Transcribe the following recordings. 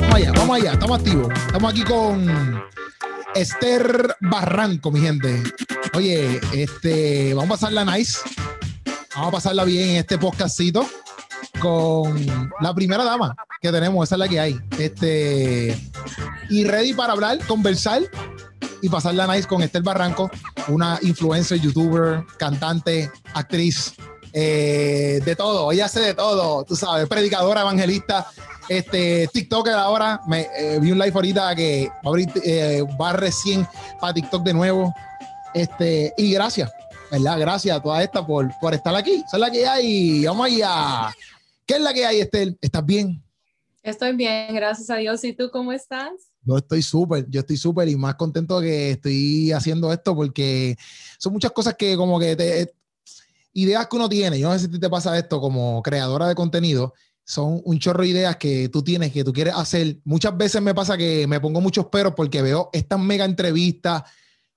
Vamos allá, vamos allá, estamos activos. Estamos aquí con Esther Barranco, mi gente. Oye, este, vamos a pasarla nice. Vamos a pasarla bien en este podcastito con la primera dama que tenemos, esa es la que hay. Este, y ready para hablar, conversar y pasarla nice con Esther Barranco, una influencer, youtuber, cantante, actriz, eh, de todo. Ella hace de todo, tú sabes, predicadora, evangelista, este, TikToker ahora. Me, eh, vi un live ahorita que eh, va recién para TikTok de nuevo. Este, y gracias, ¿verdad? Gracias a toda esta por, por estar aquí. Esa es la que hay. Vamos allá. ¿Qué es la que hay, Esther? ¿Estás bien? Estoy bien, gracias a Dios. ¿Y tú cómo estás? Yo estoy súper, yo estoy súper y más contento que estoy haciendo esto porque son muchas cosas que como que te, ideas que uno tiene, yo no sé si te pasa esto como creadora de contenido, son un chorro de ideas que tú tienes, que tú quieres hacer. Muchas veces me pasa que me pongo muchos peros porque veo estas mega entrevistas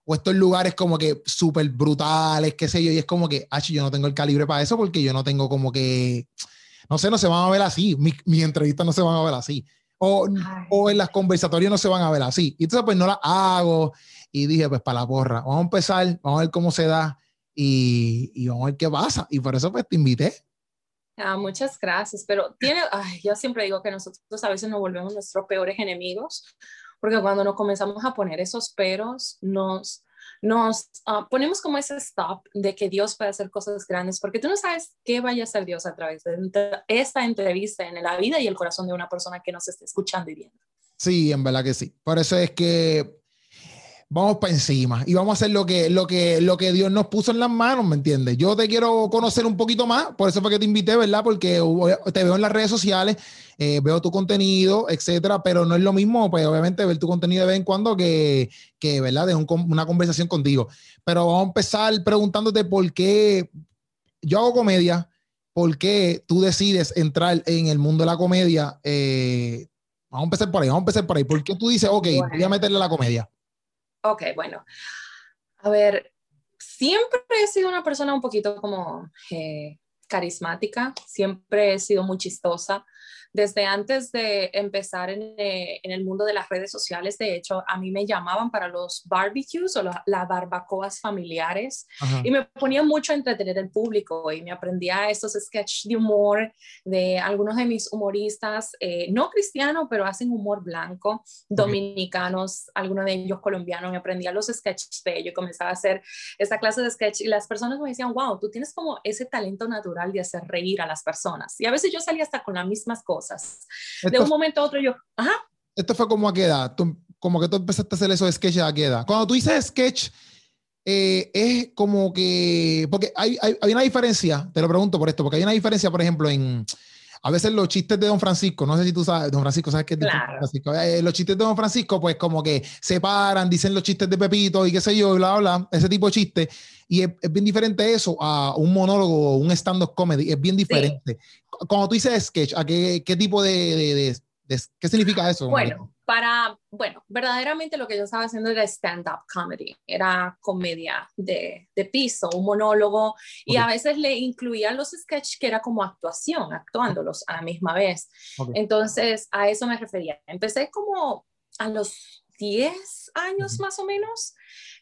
o estos lugares como que súper brutales, qué sé yo, y es como que, ah, yo no tengo el calibre para eso porque yo no tengo como que, no sé, no se van a ver así, mis mi entrevistas no se van a ver así. O, o, en las conversatorias no se van a ver así. Y entonces pues no las hago y dije pues para la porra, vamos a empezar, vamos a ver cómo se da y, y vamos a ver qué pasa. Y por eso pues te invité. Ah, muchas gracias, pero tiene, ay, yo siempre digo que nosotros a veces nos volvemos nuestros peores enemigos, porque cuando nos comenzamos a poner esos peros, nos, nos uh, ponemos como ese stop de que Dios puede hacer cosas grandes, porque tú no sabes qué vaya a hacer Dios a través de esta entrevista en la vida y el corazón de una persona que nos esté escuchando y viendo. Sí, en verdad que sí. Por eso es que vamos para encima y vamos a hacer lo que, lo, que, lo que Dios nos puso en las manos, ¿me entiendes? Yo te quiero conocer un poquito más, por eso fue que te invité, ¿verdad? Porque te veo en las redes sociales, eh, veo tu contenido, etcétera, pero no es lo mismo, pues obviamente ver tu contenido de vez en cuando que, que ¿verdad? De un, una conversación contigo. Pero vamos a empezar preguntándote por qué yo hago comedia, por qué tú decides entrar en el mundo de la comedia. Eh, vamos a empezar por ahí, vamos a empezar por ahí. ¿Por qué tú dices, ok, voy a meterle a la comedia? Ok, bueno. A ver, siempre he sido una persona un poquito como eh, carismática, siempre he sido muy chistosa desde antes de empezar eh, en, el mundo de las redes sociales, de hecho, a mí me llamaban para los barbecues o las barbacoas familiares y me ponía mucho a entretener el público y me aprendía estos sketches de humor de algunos de mis humoristas, eh, no cristianos, pero hacen humor blanco, dominicanos, algunos de ellos colombianos, me aprendía los sketches de ellos, comenzaba a hacer esta clase de sketch y las personas me decían, wow, tú tienes como ese talento natural de hacer reír a las personas. Y a veces yo salía hasta con las mismas cosas de un momento a otro yo, ajá. Esto fue como a qué edad, como que tú empezaste a hacer esos sketches a qué edad. Cuando tú dices sketch, eh, es como que, porque hay, hay, hay, una diferencia, te lo pregunto por esto, porque hay una diferencia, por ejemplo, en a veces los chistes de Don Francisco, no sé si tú sabes, Don Francisco, ¿sabes qué es claro. Francisco? Eh, los chistes de Don Francisco, pues como que se paran, dicen los chistes de Pepito y qué sé yo, bla, bla, ese tipo de chistes. Y es, bien diferente eso a un monólogo, un stand-up comedy, es bien diferente. Cuando tú dices sketch, ¿a qué, qué tipo de, de, de, qué significa eso? Bueno, para, bueno, verdaderamente lo que yo estaba haciendo era stand-up comedy, era comedia de, de, piso, un monólogo, y a veces le incluía los sketches que era como actuación, actuándolos a la misma vez. Entonces, a eso me refería. Empecé como a los 10 años más o menos.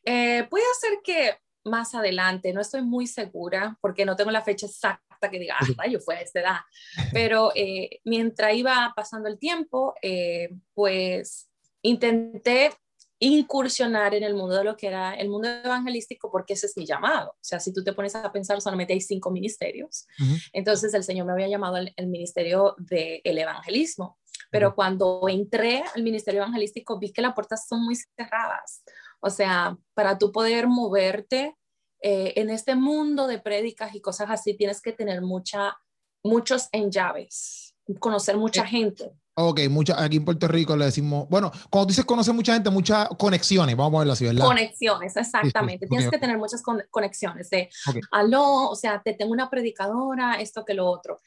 Eh, puede ser que más adelante, no estoy muy segura porque no tengo la fecha exacta que diga, ah, yo fue a esta edad, pero eh, mientras iba pasando el tiempo, eh, pues intenté incursionar en el mundo de lo que era el mundo evangelístico porque ese es mi llamado. O sea, si tú te pones a pensar, solamente hay cinco ministerios. Entonces el Señor me había llamado al ministerio del evangelismo. Pero cuando entré al ministerio evangelístico vi que las puertas son muy cerradas. O sea, para tú poder moverte eh, en este mundo de prédicas y cosas así, tienes que tener mucha, muchos en llaves, conocer mucha eh, gente. Ok, mucha, aquí en Puerto Rico le decimos, bueno, cuando dices conocer mucha gente, muchas conexiones, vamos a verlo así, ¿verdad? Conexiones, exactamente. Tienes que tener muchas conexiones de, aló, o sea, te tengo una predicadora, esto que lo otro.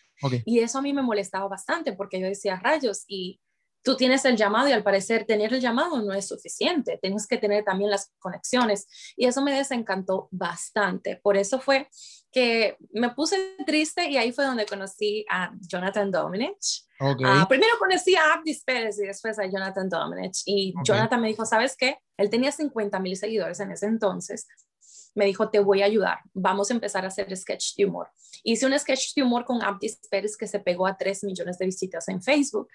Y eso a mí me molestaba bastante porque yo decía rayos y tú tienes el llamado y al parecer tener el llamado no es suficiente, tienes que tener también las conexiones y eso me desencantó bastante. Por eso fue que me puse triste y ahí fue donde conocí a Jonathan Dominich. Ah, primero conocí a Abdis Pérez y después a Jonathan Dominich y Jonathan me dijo, ¿sabes qué? Él tenía 50 mil seguidores en ese entonces me dijo, te voy a ayudar, vamos a empezar a hacer sketch de humor. Hice un sketch de humor con Abdis Pérez que se pegó a 3 millones de visitas en Facebook.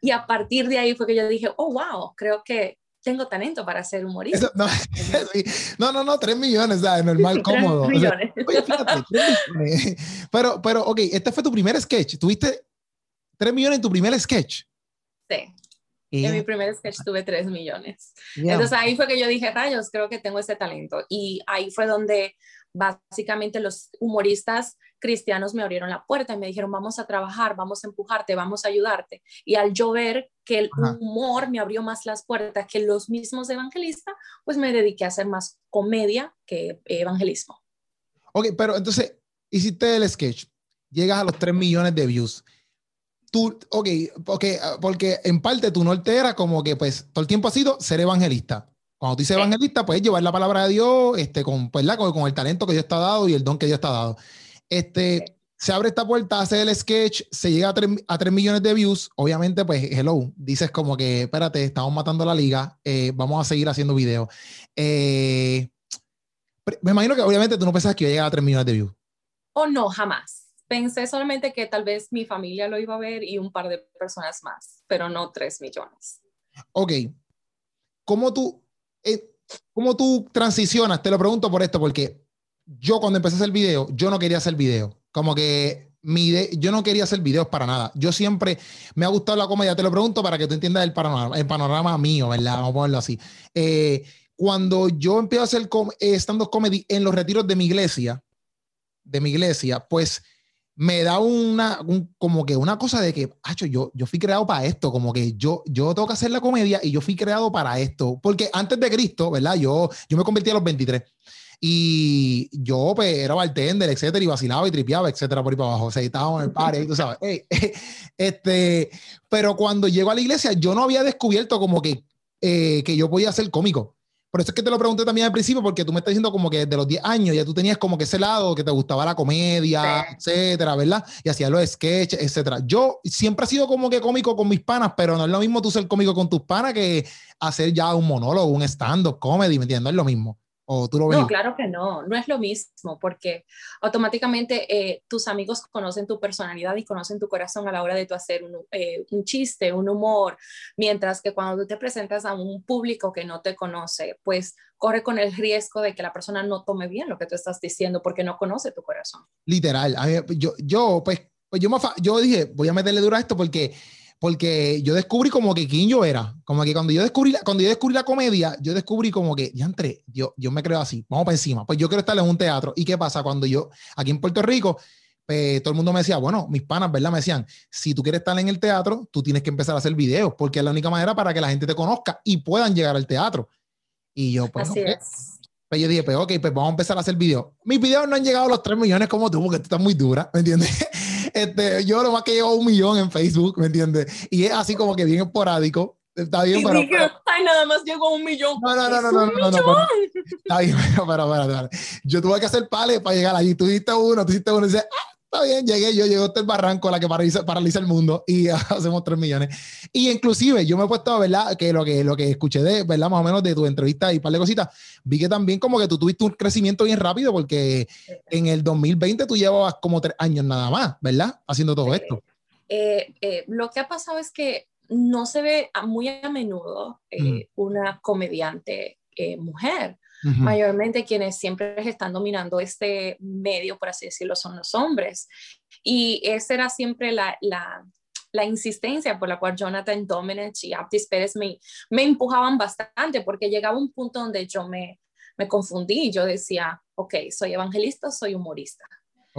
Y a partir de ahí fue que yo dije, oh, wow, creo que tengo talento para ser humorista. no, no, no, 3 millones, es normal, cómodo. 3 millones. Pero, pero, ok, este fue tu primer sketch. ¿Tuviste 3 millones en tu primer sketch? Sí. En mi primer sketch tuve 3 millones. Entonces ahí fue que yo dije, rayos, creo que tengo ese talento. Y ahí fue donde básicamente los humoristas cristianos me abrieron la puerta y me dijeron, vamos a trabajar, vamos a empujarte, vamos a ayudarte. Y al yo ver que el humor me abrió más las puertas que los mismos evangelistas, pues me dediqué a hacer más comedia que evangelismo. Ok, pero entonces hiciste el sketch, llegas a los 3 millones de views tú, ok, porque, porque en parte tu norte era como que, pues, todo el tiempo ha sido ser evangelista. Cuando tú dices evangelista, puedes llevar la palabra de Dios este, con, pues, con, con, el talento que Dios te ha dado y el don que Dios te ha dado. Este, se abre esta puerta, hace el sketch, se llega a 3, a millones de views. Obviamente, pues, hello, dices como que, espérate, estamos matando la liga, eh, vamos a seguir haciendo videos. Eh, me imagino que obviamente tú no pensabas que iba a llegar a 3 millones de views. O no, jamás pensé solamente que tal vez mi familia lo iba a ver y un par de personas más, pero no tres millones. Ok. ¿Cómo tú, eh, ¿Cómo tú transicionas? Te lo pregunto por esto, porque yo cuando empecé a hacer video, yo no quería hacer video. Como que mi yo no quería hacer videos para nada. Yo siempre me ha gustado la comedia. Te lo pregunto para que tú entiendas el panorama, el panorama mío, ¿verdad? Vamos a ponerlo así. Eh, cuando yo empiezo a hacer eh, stand-up comedy en los retiros de mi iglesia, de mi iglesia, pues me da una, como que una cosa de que, hacho, yo, yo fui creado para esto, como que yo, yo tengo que hacer la comedia y yo fui creado para esto, porque antes de Cristo, ¿verdad? Yo, yo me convertí a los 23 y yo pues era bartender, etcétera, y vacilaba y tripeaba, etcétera, por ahí para abajo, o sea, en el party, tú sabes, este, pero cuando llego a la iglesia, yo no había descubierto como que, eh, que yo podía ser cómico. Por eso es que te lo pregunté también al principio, porque tú me estás diciendo como que desde los 10 años ya tú tenías como que ese lado que te gustaba la comedia, etcétera, ¿verdad? Y hacías los sketches, etcétera. Yo siempre he sido como que cómico con mis panas, pero no es lo mismo tú ser cómico con tus panas que hacer ya un monólogo, un stand-up comedy, ¿me entiendes? Es lo mismo. No, claro que no, no es lo mismo, porque automáticamente eh, tus amigos conocen tu personalidad y conocen tu corazón a la hora de tú hacer un, eh, un, chiste, un humor, mientras que cuando tú te presentas a un público que no te conoce, pues corre con el riesgo de que la persona no tome bien lo que tú estás diciendo porque no conoce tu corazón. Literal, yo, yo pues, pues yo, yo dije, voy a meterle duro a esto porque porque yo descubrí como que quién yo era. Como que cuando yo descubrí la, cuando yo descubrí la comedia, yo descubrí como que, ya entré, yo, yo me creo así, vamos para encima. Pues yo quiero estar en un teatro. ¿Y qué pasa? Cuando yo, aquí en Puerto Rico, pues, todo el mundo me decía, bueno, mis panas, ¿verdad? Me decían, si tú quieres estar en el teatro, tú tienes que empezar a hacer videos, porque es la única manera para que la gente te conozca y puedan llegar al teatro. Y yo, pues, así es. Pues yo dije, pues ok, pues vamos a empezar a hacer videos. Mis videos no han llegado a los 3 millones como tú, porque tú estás muy dura, ¿me entiendes? Este, yo lo más que llevo un millón en Facebook, ¿me entiendes? Y es así como que bien esporádico. Está bien, pero, Ay, nada más llegó a un millón. No, no, no, no, no, no, no, Está bien, pero, pero, pero, Yo tuve que hacer pales para llegar allí. Tú hiciste uno, tú hiciste uno y dices, ah, está bien, llegué yo, llegó hasta el barranco, la que paraliza, paraliza el mundo y hacemos 3 millones. Y inclusive yo me he puesto, ¿verdad? Que lo que, lo que escuché de, ¿verdad? Más o menos de tu entrevista y un par de cositas, vi que también como que tú tuviste un crecimiento bien rápido porque en el 2020 tú llevabas como tres años nada más, ¿verdad? Haciendo todo esto. Eh, eh, lo que ha pasado es que no se ve muy a menudo eh, una comediante mujer. Mayormente quienes siempre están dominando este medio, por así decirlo, son los hombres. Y esa era siempre la, la, la insistencia por la cual Jonathan Domenech y Aptis Pérez me, me empujaban bastante, porque llegaba un punto donde yo me, me confundí. Yo decía, ok, soy evangelista, soy humorista.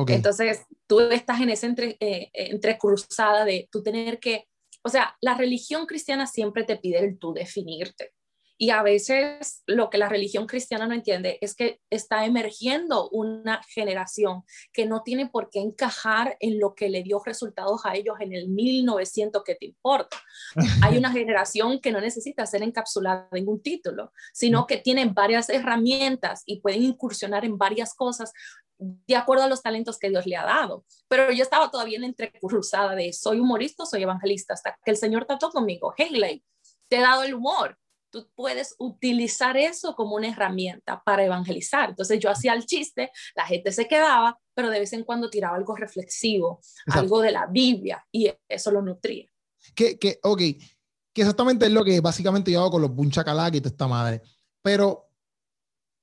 Entonces, tú estás en esa entre, eh, entrecruzada de tú tener que, o sea, la religión cristiana siempre te pide el tú definirte. Y a veces lo que la religión cristiana no entiende es que está emergiendo una generación que no tiene por qué encajar en lo que le dio resultados a ellos en el 1900 que te importa. Hay una generación que no necesita ser encapsulada en un título, sino que tiene varias herramientas y pueden incursionar en varias cosas de acuerdo a los talentos que Dios le ha dado. Pero yo estaba todavía en entrecruzada de soy humorista, soy evangelista, hasta que el Señor trató conmigo, hey, te he dado el humor, tú puedes utilizar eso como una herramienta para evangelizar. Entonces yo hacía el chiste, la gente se quedaba, pero de vez en cuando tiraba algo reflexivo, algo de la Biblia, y eso lo nutría. Que, que, ok, que exactamente es lo que básicamente yo hago con los bunchacalac y toda esta madre. Pero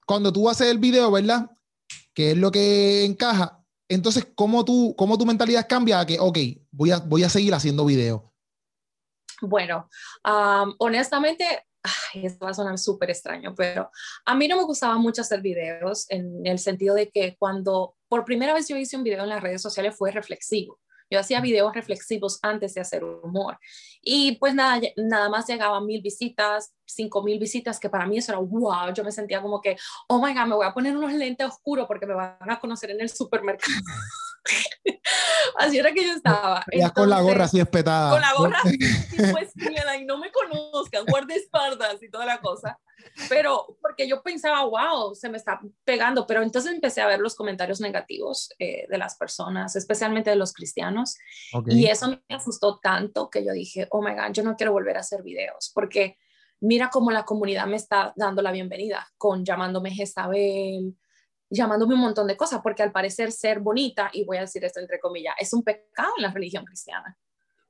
cuando tú haces el video, ¿verdad? Que es lo que encaja. Entonces, ¿cómo, tú, cómo tu mentalidad cambia a que, ok, voy a, voy a seguir haciendo video? Bueno, honestamente, ay, esto va a sonar súper extraño, pero a mí no me gustaba mucho hacer videos en el sentido de que cuando por primera vez yo hice un video en las redes sociales fue reflexivo. Yo hacía videos reflexivos antes de hacer humor. Y pues nada, nada más llegaban mil visitas, cinco mil visitas, que para mí eso era wow. Yo me sentía como que, oh my God, me voy a poner unos lentes oscuros porque me van a conocer en el supermercado. así era que yo estaba. Ya con la gorra así espetada. Con la gorra así, pues, y no me conozcan, espaldas y toda la cosa. Pero porque yo pensaba, wow, se me está pegando, pero entonces empecé a ver los comentarios negativos eh, de las personas, especialmente de los cristianos, y eso me asustó tanto que yo dije, oh my God, yo no quiero volver a hacer videos, porque mira cómo la comunidad me está dando la bienvenida, con llamándome Jezabel, llamándome un montón de cosas, porque al parecer ser bonita, y voy a decir esto entre comillas, es un pecado en la religión cristiana.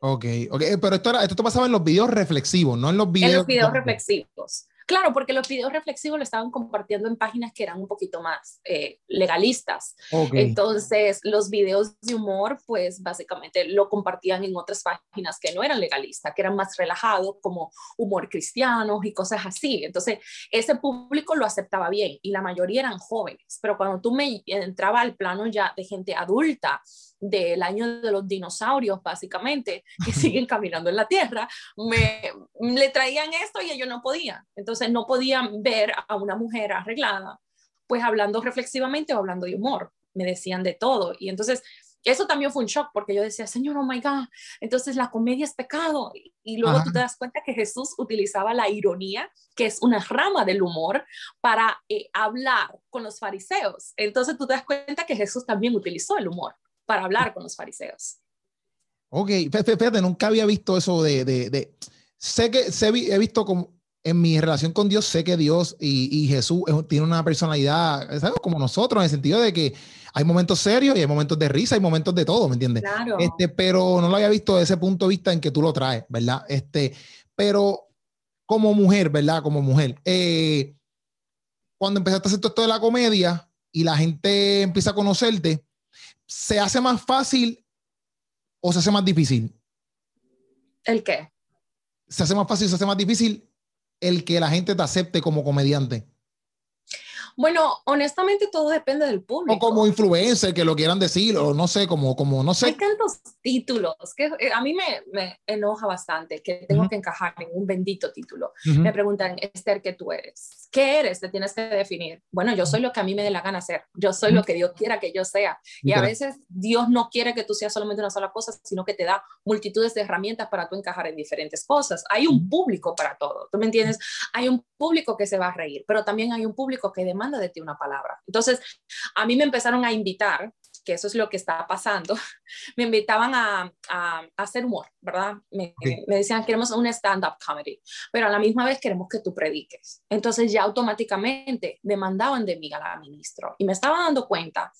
Ok, ok, pero esto, era, esto te pasaba en los videos reflexivos, no en los videos. En los videos reflexivos. Claro, porque los videos reflexivos lo estaban compartiendo en páginas que eran un poquito más eh, legalistas. Entonces, los videos de humor, pues básicamente lo compartían en otras páginas que no eran legalistas, que eran más relajados, como humor cristiano y cosas así. Entonces, ese público lo aceptaba bien y la mayoría eran jóvenes. Pero cuando tú me entraba al plano ya de gente adulta, del año de los dinosaurios, básicamente, que siguen caminando en la Tierra, me, le traían esto y ellos no podían. Entonces no podían ver a una mujer arreglada, pues hablando reflexivamente o hablando de humor. Me decían de todo. Y entonces eso también fue un shock porque yo decía, Señor, oh my God, entonces la comedia es pecado. Y luego tú te das cuenta que Jesús utilizaba la ironía, que es una rama del humor, para eh, hablar con los fariseos. Entonces tú te das cuenta que Jesús también utilizó el humor para hablar con los fariseos. Ok, fíjate, nunca había visto eso de, de, de sé que sé, he visto como en mi relación con Dios, sé que Dios y, y Jesús tiene una personalidad, ¿sabes? Como nosotros, en el sentido de que hay momentos serios y hay momentos de risa, hay momentos de todo, ¿me entiendes? Claro. Este, pero no lo había visto desde ese punto de vista en que tú lo traes, ¿verdad? Este, pero como mujer, ¿verdad? Como mujer, eh, cuando empezaste a hacer todo esto de la comedia y la gente empieza a conocerte, ¿se hace más fácil o se hace más difícil? ¿El qué? ¿Se hace más fácil o se hace más difícil el que la gente te acepte como comediante? Bueno, honestamente todo depende del público. O como influencer, que lo quieran decir, o no sé, como, como no sé. Hay tantos títulos que eh, a mí me, me enoja bastante que tengo que encajar en un bendito título. Me preguntan, Esther, ¿qué tú eres? ¿Qué eres? Te tienes que definir. Bueno, yo soy lo que a mí me dé la gana ser. Yo soy lo que Dios quiera que yo sea. Y a veces Dios no quiere que tú seas solamente una sola cosa, sino que te da multitudes de herramientas para tú encajar en diferentes cosas. Hay un público para todo. ¿Tú me entiendes? Hay un público que se va a reír, pero también hay un público que demanda de ti una palabra. Entonces, a mí me empezaron a invitar, que eso es lo que está pasando, me invitaban a, a, hacer humor, ¿verdad? Me, me decían, queremos un stand-up comedy, pero a la misma vez queremos que tú prediques. Entonces ya automáticamente me mandaban de mí a la ministro y me estaba dando cuenta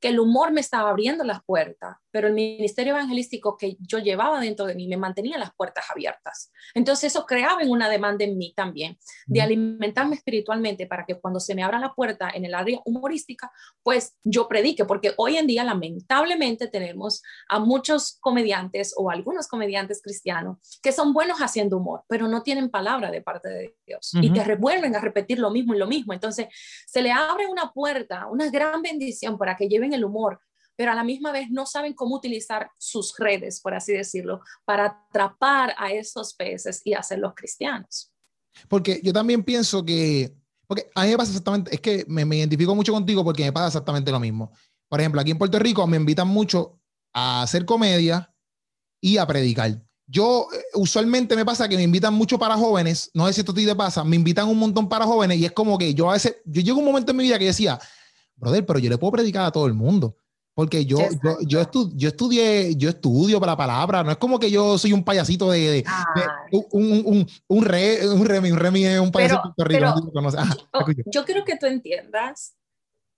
que el humor me estaba abriendo las puertas, pero el ministerio evangelístico que yo llevaba dentro de mí me mantenía las puertas abiertas. Entonces eso creaba una demanda en mí también de alimentarme espiritualmente para que cuando se me abra la puerta en el área humorística, pues yo predique, porque hoy en día lamentablemente tenemos a muchos comediantes o algunos comediantes cristianos que son buenos haciendo humor, pero no tienen palabra de parte de Dios y te revuelven a repetir lo mismo y lo mismo. Entonces se le abre una puerta, una gran bendición para que lleven el humor pero a la misma vez no saben cómo utilizar sus redes, por así decirlo, para atrapar a esos peces y hacerlos cristianos. Porque yo también pienso que, porque a mí me pasa exactamente, es que me, me identifico mucho contigo porque me pasa exactamente lo mismo. Por ejemplo, aquí en Puerto Rico me invitan mucho a hacer comedia y a predicar. Yo eh, usualmente me pasa que me invitan mucho para jóvenes, no sé si esto a ti te pasa, me invitan un montón para jóvenes y es como que yo a veces, yo llego un momento en mi vida que decía, brother, pero yo le puedo predicar a todo el mundo. Porque yo, yo, yo, yo, estudié, yo estudio para la palabra, no es como que yo soy un payasito de, un, un, un, re, un remi, un remi es un payasito pero, yo creo que tú entiendas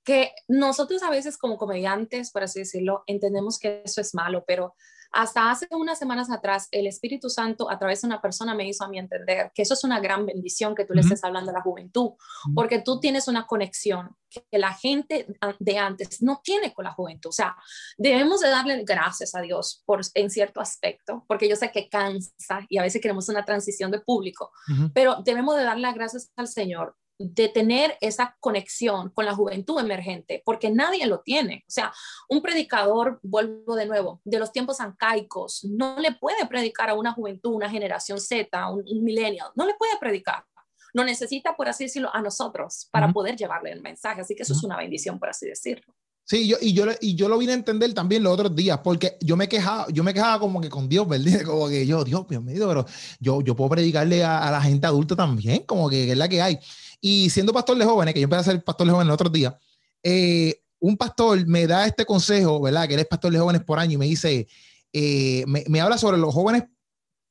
que nosotros a veces como comediantes, por así decirlo, entendemos que eso es malo, pero hasta hace unas semanas atrás, el Espíritu Santo a través de una persona me hizo a mí entender que eso es una gran bendición que tú le estés hablando a la juventud, porque tú tienes una conexión que la gente de antes no tiene con la juventud. O sea, debemos de darle gracias a Dios por, en cierto aspecto, porque yo sé que cansa y a veces queremos una transición de público, pero debemos de darle gracias al Señor de tener esa conexión con la juventud emergente, porque nadie lo tiene. O sea, un predicador, vuelvo de nuevo, de los tiempos ancaicos, no le puede predicar a una juventud, una generación Z, un, un millennial, no le puede predicar. Lo necesita, por así decirlo, a nosotros para poder llevarle el mensaje. Así que eso es una bendición, por así decirlo. Sí, yo, y, yo, y yo lo vine a entender también los otros días, porque yo me quejaba, yo me quejaba como que con Dios, ¿verdad? Como que yo, Dios mío, pero yo, yo puedo predicarle a, a la gente adulta también, como que es la que hay. Y siendo pastor de jóvenes, que yo empecé a ser pastor de jóvenes el otro día, eh, un pastor me da este consejo, ¿verdad? Que él es pastor de jóvenes por año y me dice, eh, me, me, habla sobre los jóvenes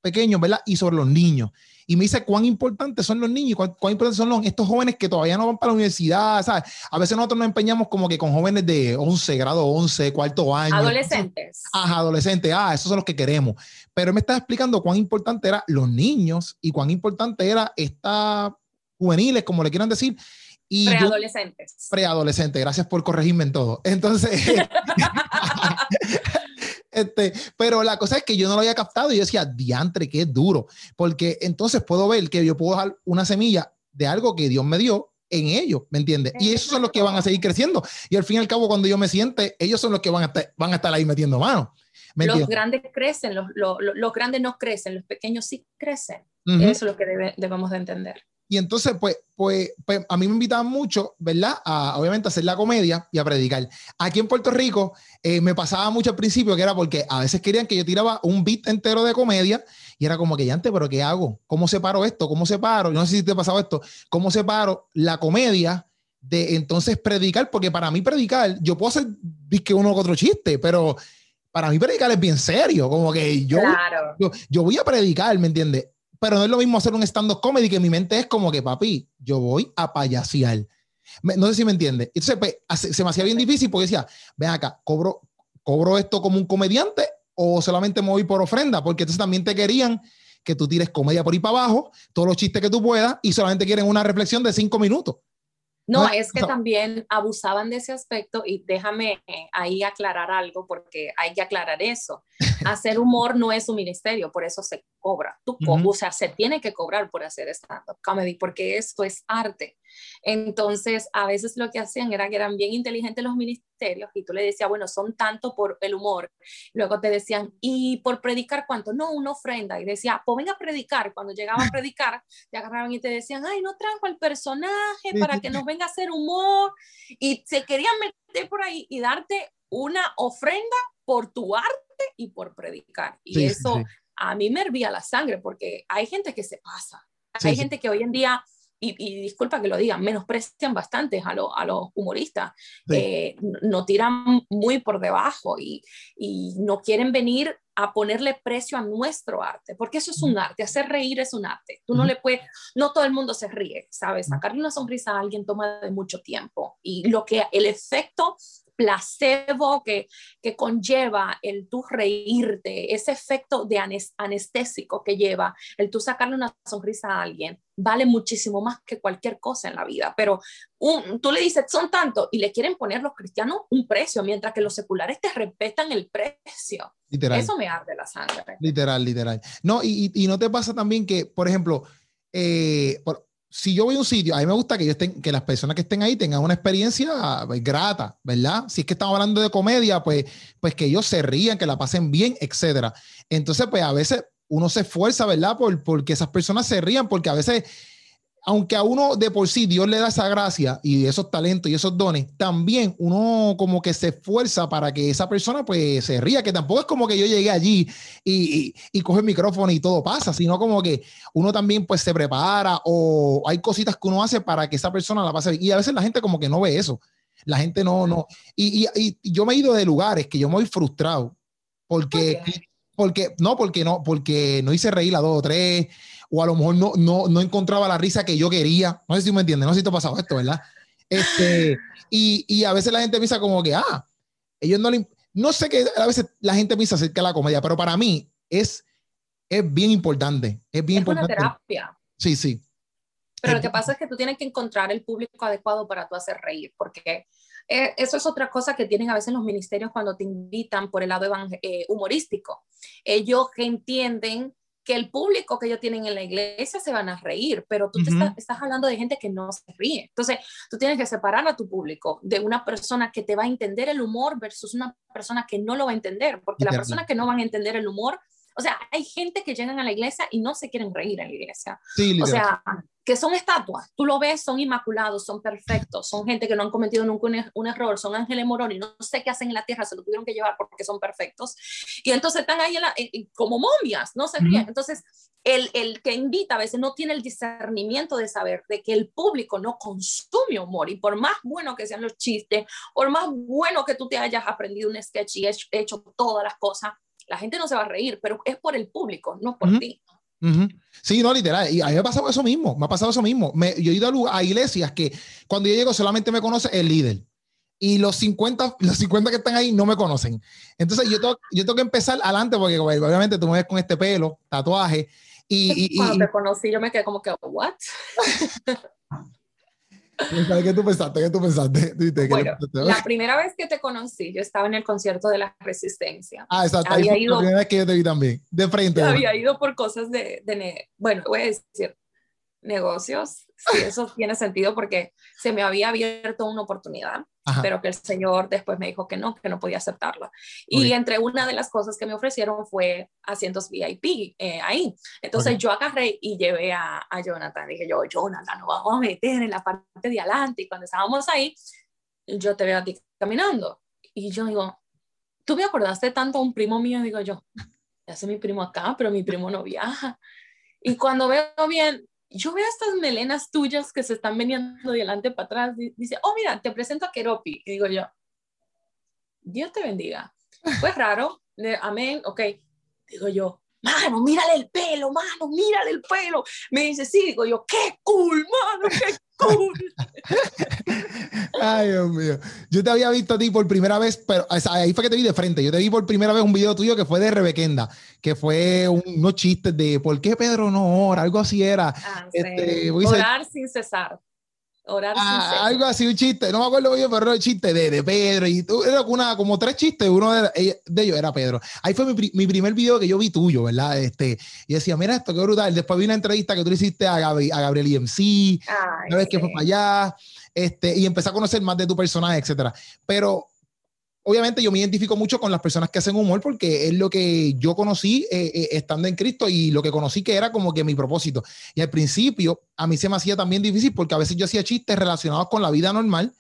pequeños, ¿verdad? Y sobre los niños. Y me dice cuán importantes son los niños, cuán, cuán importantes son los, estos jóvenes que todavía no van para la universidad, ¿sabes? A veces nosotros nos empeñamos como que con jóvenes de 11, grado 11, cuarto año. Adolescentes. Ajá, adolescentes. Ah, esos son los que queremos. Pero él me está explicando cuán importante eran los niños y cuán importante era esta juveniles, como le quieran decir. Y preadolescentes. Preadolescentes, gracias por corregirme en todo. Entonces, este, pero la cosa es que yo no lo había captado y yo decía, diantre, qué duro, porque entonces puedo ver que yo puedo dejar una semilla de algo que Dios me dio en ellos, ¿me entiendes? Y esos son los que van a seguir creciendo. Y al fin y al cabo, cuando yo me siente, ellos son los que van a estar, van a estar ahí metiendo mano. Los grandes crecen, los, los, los, grandes no crecen, los pequeños sí crecen. Eso es lo que debemos de entender. Y entonces, pues, pues, pues, a mí me invitaban mucho, ¿verdad? A, obviamente, a hacer la comedia y a predicar. Aquí en Puerto Rico eh, me pasaba mucho al principio que era porque a veces querían que yo tiraba un beat entero de comedia y era como que ya antes, pero ¿qué hago? ¿Cómo separo esto? ¿Cómo separo? No sé si te ha pasado esto. ¿Cómo separo la comedia de entonces predicar? Porque para mí predicar, yo puedo hacer que uno u otro chiste, pero para mí predicar es bien serio. Como que yo, yo, yo voy a predicar, ¿me entiendes? Pero no es lo mismo hacer un stand-up comedy que mi mente es como que, papi, yo voy a payasear. No sé si me entiende. Entonces, pues, se me hacía bien difícil porque decía, ven acá, cobro, cobro esto como un comediante o solamente me voy por ofrenda, porque entonces también te querían que tú tires comedia por ahí para abajo, todos los chistes que tú puedas, y solamente quieren una reflexión de cinco minutos. No, es que también abusaban de ese aspecto y déjame eh, ahí aclarar algo porque hay que aclarar eso. Hacer humor no es un ministerio, por eso se cobra. Tú, O sea, se tiene que cobrar por hacer stand-up comedy porque esto es arte. Entonces, a veces lo que hacían era que eran bien inteligentes los ministerios y tú le decías, bueno, son tanto por el humor. Luego te decían, ¿y por predicar cuánto? No, una ofrenda. Y decía, pues venga a predicar. Cuando llegaba a predicar, te agarraban y te decían, ay, no trajo al personaje para que nos venga a hacer humor. Y se querían meter por ahí y darte una ofrenda por tu arte y por predicar. Y eso a mí me hervía la sangre porque hay gente que se pasa. hay gente que hoy en día y, disculpa que lo diga, menosprecian bastante a, a los humoristas, eh, no tiran muy por debajo y, y, no quieren venir a ponerle precio a nuestro arte, porque eso es un arte, hacer reír es un arte. Tú no le puedes, no todo el mundo se ríe, ¿sabes? Sacarle una sonrisa a alguien toma de mucho tiempo y lo que el efecto placebo que, que conlleva el tú reírte, ese efecto de anestésico que lleva el tú sacarle una sonrisa a alguien, vale muchísimo más que cualquier cosa en la vida. Pero un, tú le dices, son tanto, y le quieren poner los cristianos un precio, mientras que los seculares te respetan el precio. Literal. Eso me arde la sangre. Literal, literal. No, y, y, no te pasa también que, por ejemplo, eh, por, si yo voy a un sitio, a mí me gusta que, estén, que las personas que estén ahí tengan una experiencia pues, grata, ¿verdad? Si es que estamos hablando de comedia, pues, pues que ellos se rían, que la pasen bien, etcétera. Entonces, pues a veces uno se esfuerza, ¿verdad? Por, porque esas personas se rían, porque a veces aunque a uno de por sí Dios le da esa gracia y esos talentos y esos dones, también uno como que se esfuerza para que esa persona pues se ría, que tampoco es como que yo llegué allí y, y, coge el micrófono y todo pasa, sino como que uno también pues se prepara o hay cositas que uno hace para que esa persona la pase bien. Y a veces la gente como que no ve eso. La gente no, no. Y, y, y yo me he ido de lugares que yo me voy frustrado porque, porque, no, porque no, porque no hice reír a dos o tres o a lo mejor no, no, no encontraba la risa que yo quería. No sé si me entiendes, no sé si te ha pasado esto, ¿verdad? Este, y, y, a veces la gente piensa como que, ah, ellos no le... No sé que a veces la gente piensa acerca de la comedia, pero para mí es, es bien importante. Es bien importante. una terapia. Sí, sí. Pero lo que pasa es que tú tienes que encontrar el público adecuado para tú hacer reír, porque eh, eso es otra cosa que tienen a veces los ministerios cuando te invitan por el lado eh, humorístico. Ellos entienden que el público que ellos tienen en la iglesia se van a reír, pero tú estás, hablando de gente que no se ríe. Entonces, tú tienes que separar a tu público de una persona que te va a entender el humor versus una persona que no lo va a entender, porque la persona que no van a entender el humor o sea, hay gente que llegan a la iglesia y no se quieren reír en la iglesia. o sea, que son estatuas, tú lo ves, son inmaculados, son perfectos, son gente que no han cometido nunca un, error, son ángeles morones, no sé qué hacen en la tierra, se lo tuvieron que llevar porque son perfectos. Y entonces están ahí como momias, no se ríen. Entonces, el, el, que invita a veces no tiene el discernimiento de saber de que el público no consume humor y por más bueno que sean los chistes, por más bueno que tú te hayas aprendido un sketch y hecho, hecho todas las cosas, la gente no se va a reír, pero es por el público, no por ti. Sí, no, literal. Y a mí me ha pasado eso mismo, me ha pasado eso mismo. Me, yo he ido a, iglesias que cuando yo llego solamente me conoce el líder. Y los 50, los 50 que están ahí no me conocen. Entonces yo tengo, yo tengo que empezar adelante porque obviamente tú me ves con este pelo, tatuaje. Y, y, cuando te conocí yo me quedé como que, ¿what? ¿Qué tú pensaste? ¿Qué tú pensaste? Bueno, la primera vez que te conocí, yo estaba en el concierto de la Resistencia. Ah, exacto. Había ido, la primera vez que yo te vi también, de frente. Había ido por cosas de, de, bueno, voy a decir, negocios, si eso tiene sentido porque se me había abierto una oportunidad, pero que el señor después me dijo que no, que no podía aceptarla. Y entre una de las cosas que me ofrecieron fue asientos VIP eh, ahí. Entonces yo agarré y llevé a, a Jonathan. Dije yo, Jonathan, nos vamos a meter en la parte de adelante. Y cuando estábamos ahí, yo te veo a ti caminando. Y yo digo, tú me acordaste tanto a un primo mío, digo yo, ya sé mi primo acá, pero mi primo no viaja. Y cuando veo bien, yo veo estas melenas tuyas que se están veniendo de adelante para atrás. Dice, oh, mira, te presento a Keropi. Y digo yo, Dios te bendiga. Fue raro, amén, ok. Digo yo, mano, mírale el pelo, mano, mírale el pelo. Me dice, sí, digo yo, qué cool, mano, qué cool. Ay, Dios mío. Yo te había visto a ti por primera vez, pero ahí fue que te vi de frente. Yo te vi por primera vez un video tuyo que fue de Rebequenda, que fue unos chistes de ¿por qué Pedro no ora? Algo así era. Ah, este, Orar sin cesar. Orar sin cesar. Algo así, un chiste. No me acuerdo bien, pero era un chiste de, de Pedro. Y tú, era una, como tres chistes. Uno de, de, ellos era Pedro. Ahí fue mi, mi, primer video que yo vi tuyo, ¿verdad? Este, y decía, mira esto, qué brutal. Después vi una entrevista que tú le hiciste a, a Gabriel IMC. Una vez que fue para allá este, y empecé a conocer más de tu personaje, etcétera. Pero obviamente yo me identifico mucho con las personas que hacen humor porque es lo que yo conocí eh, eh, estando en Cristo y lo que conocí que era como que mi propósito. Y al principio a mí se me hacía también difícil porque a veces yo hacía chistes relacionados con la vida normal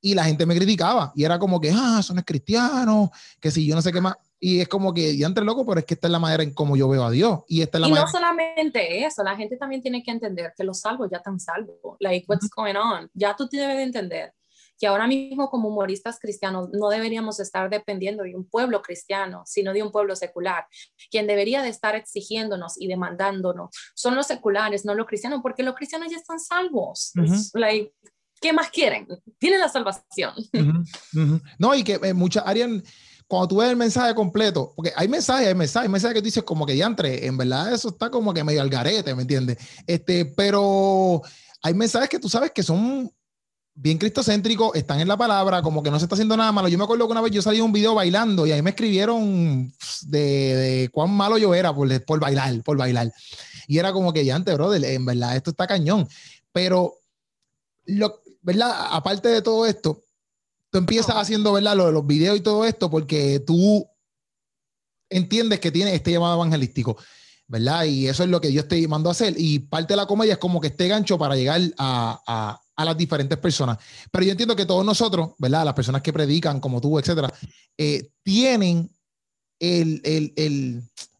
y la gente me criticaba y era como que, ah, eso no es cristiano, que si yo no sé qué más. Y es como que, ya entre loco, pero es que esta es la manera en cómo yo veo a Dios. Y, esta es la y no solamente eso, la gente también tiene que entender que los salvos ya están salvos. Like, what's going on? Ya tú debes de entender que ahora mismo como humoristas cristianos no deberíamos estar dependiendo de un pueblo cristiano, sino de un pueblo secular. Quien debería de estar exigiéndonos y demandándonos son los seculares, no los cristianos, porque los cristianos ya están salvos. like, ¿Qué más quieren? Tienen la salvación. No, y que eh, muchas áreas cuando tú ves el mensaje completo, porque hay mensajes, hay mensajes, hay mensajes que tú dices como que diantre, en verdad eso está como que medio al garete, ¿me entiendes? Este, pero hay mensajes que tú sabes que son bien cristocéntricos, están en la palabra, como que no se está haciendo nada malo. Yo me acuerdo que una vez yo salí un video bailando y ahí me escribieron de, de cuán malo yo era por, por bailar, por bailar. Y era como que, diantre, brother, en verdad esto está cañón. Pero, lo, ¿verdad? Aparte de todo esto, tú empiezas haciendo, ¿verdad? Lo de los videos y todo esto porque tú entiendes que tienes este llamado evangelístico. ¿verdad? Y eso es lo que yo estoy mando a hacer. Y parte de la comedia es como que este gancho para llegar a, las diferentes personas. Pero yo entiendo que todos nosotros, ¿verdad? Las personas que predican, como tú, etcétera, eh, tienen el,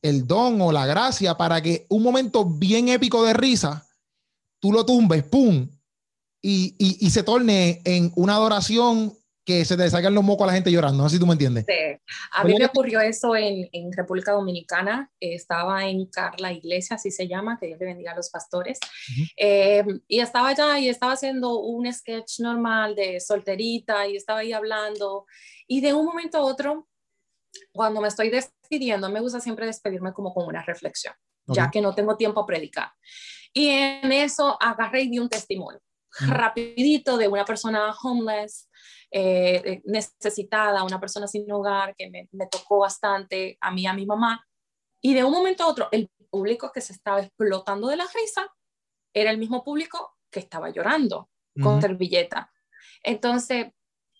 el, don o la gracia para que un momento bien épico de risa, tú lo tumbes, ¡pum! Y, y, se torne en una adoración que se te salgan los mocos a la gente llorando, no sé si tú me entiendes. Sí. A mí me ocurrió eso en, en República Dominicana, estaba en Carla Iglesia, así se llama, que Dios le bendiga a los pastores, eh, y estaba allá y estaba haciendo un sketch normal de solterita y estaba ahí hablando, y de un momento a otro, cuando me estoy despidiendo, me gusta siempre despedirme como con una reflexión, ya que no tengo tiempo a predicar. Y en eso agarré y di un testimonio rapidito de una persona homeless, eh, eh, necesitada, una persona sin hogar, que me, me, tocó bastante a mí, a mi mamá. Y de un momento a otro, el público que se estaba explotando de la risa era el mismo público que estaba llorando con servilleta. Entonces,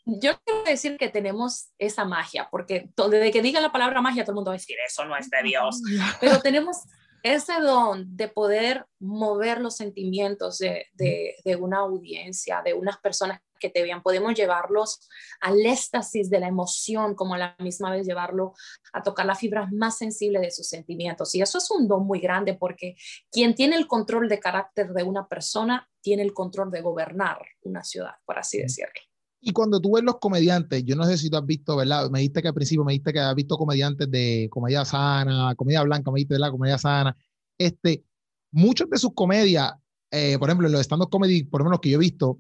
yo quiero decir que tenemos esa magia, porque desde que diga la palabra magia, todo el mundo va a decir, eso no es de Dios. Pero tenemos ese don de poder mover los sentimientos de, de, una audiencia, de unas personas que te vean, podemos llevarlos al éxtasis de la emoción, como a la misma vez llevarlo a tocar las fibras más sensibles de sus sentimientos. Y eso es un don muy grande porque quien tiene el control de carácter de una persona tiene el control de gobernar una ciudad, por así decirlo. Y cuando tú ves los comediantes, yo no sé si tú has visto, ¿verdad? Me dijiste que al principio me dijiste que has visto comediantes de comedia sana, comedia blanca, me dijiste de la comedia sana. Este, muchos de sus comedias, eh, por ejemplo, en los stand-up comedy, por lo menos que yo he visto,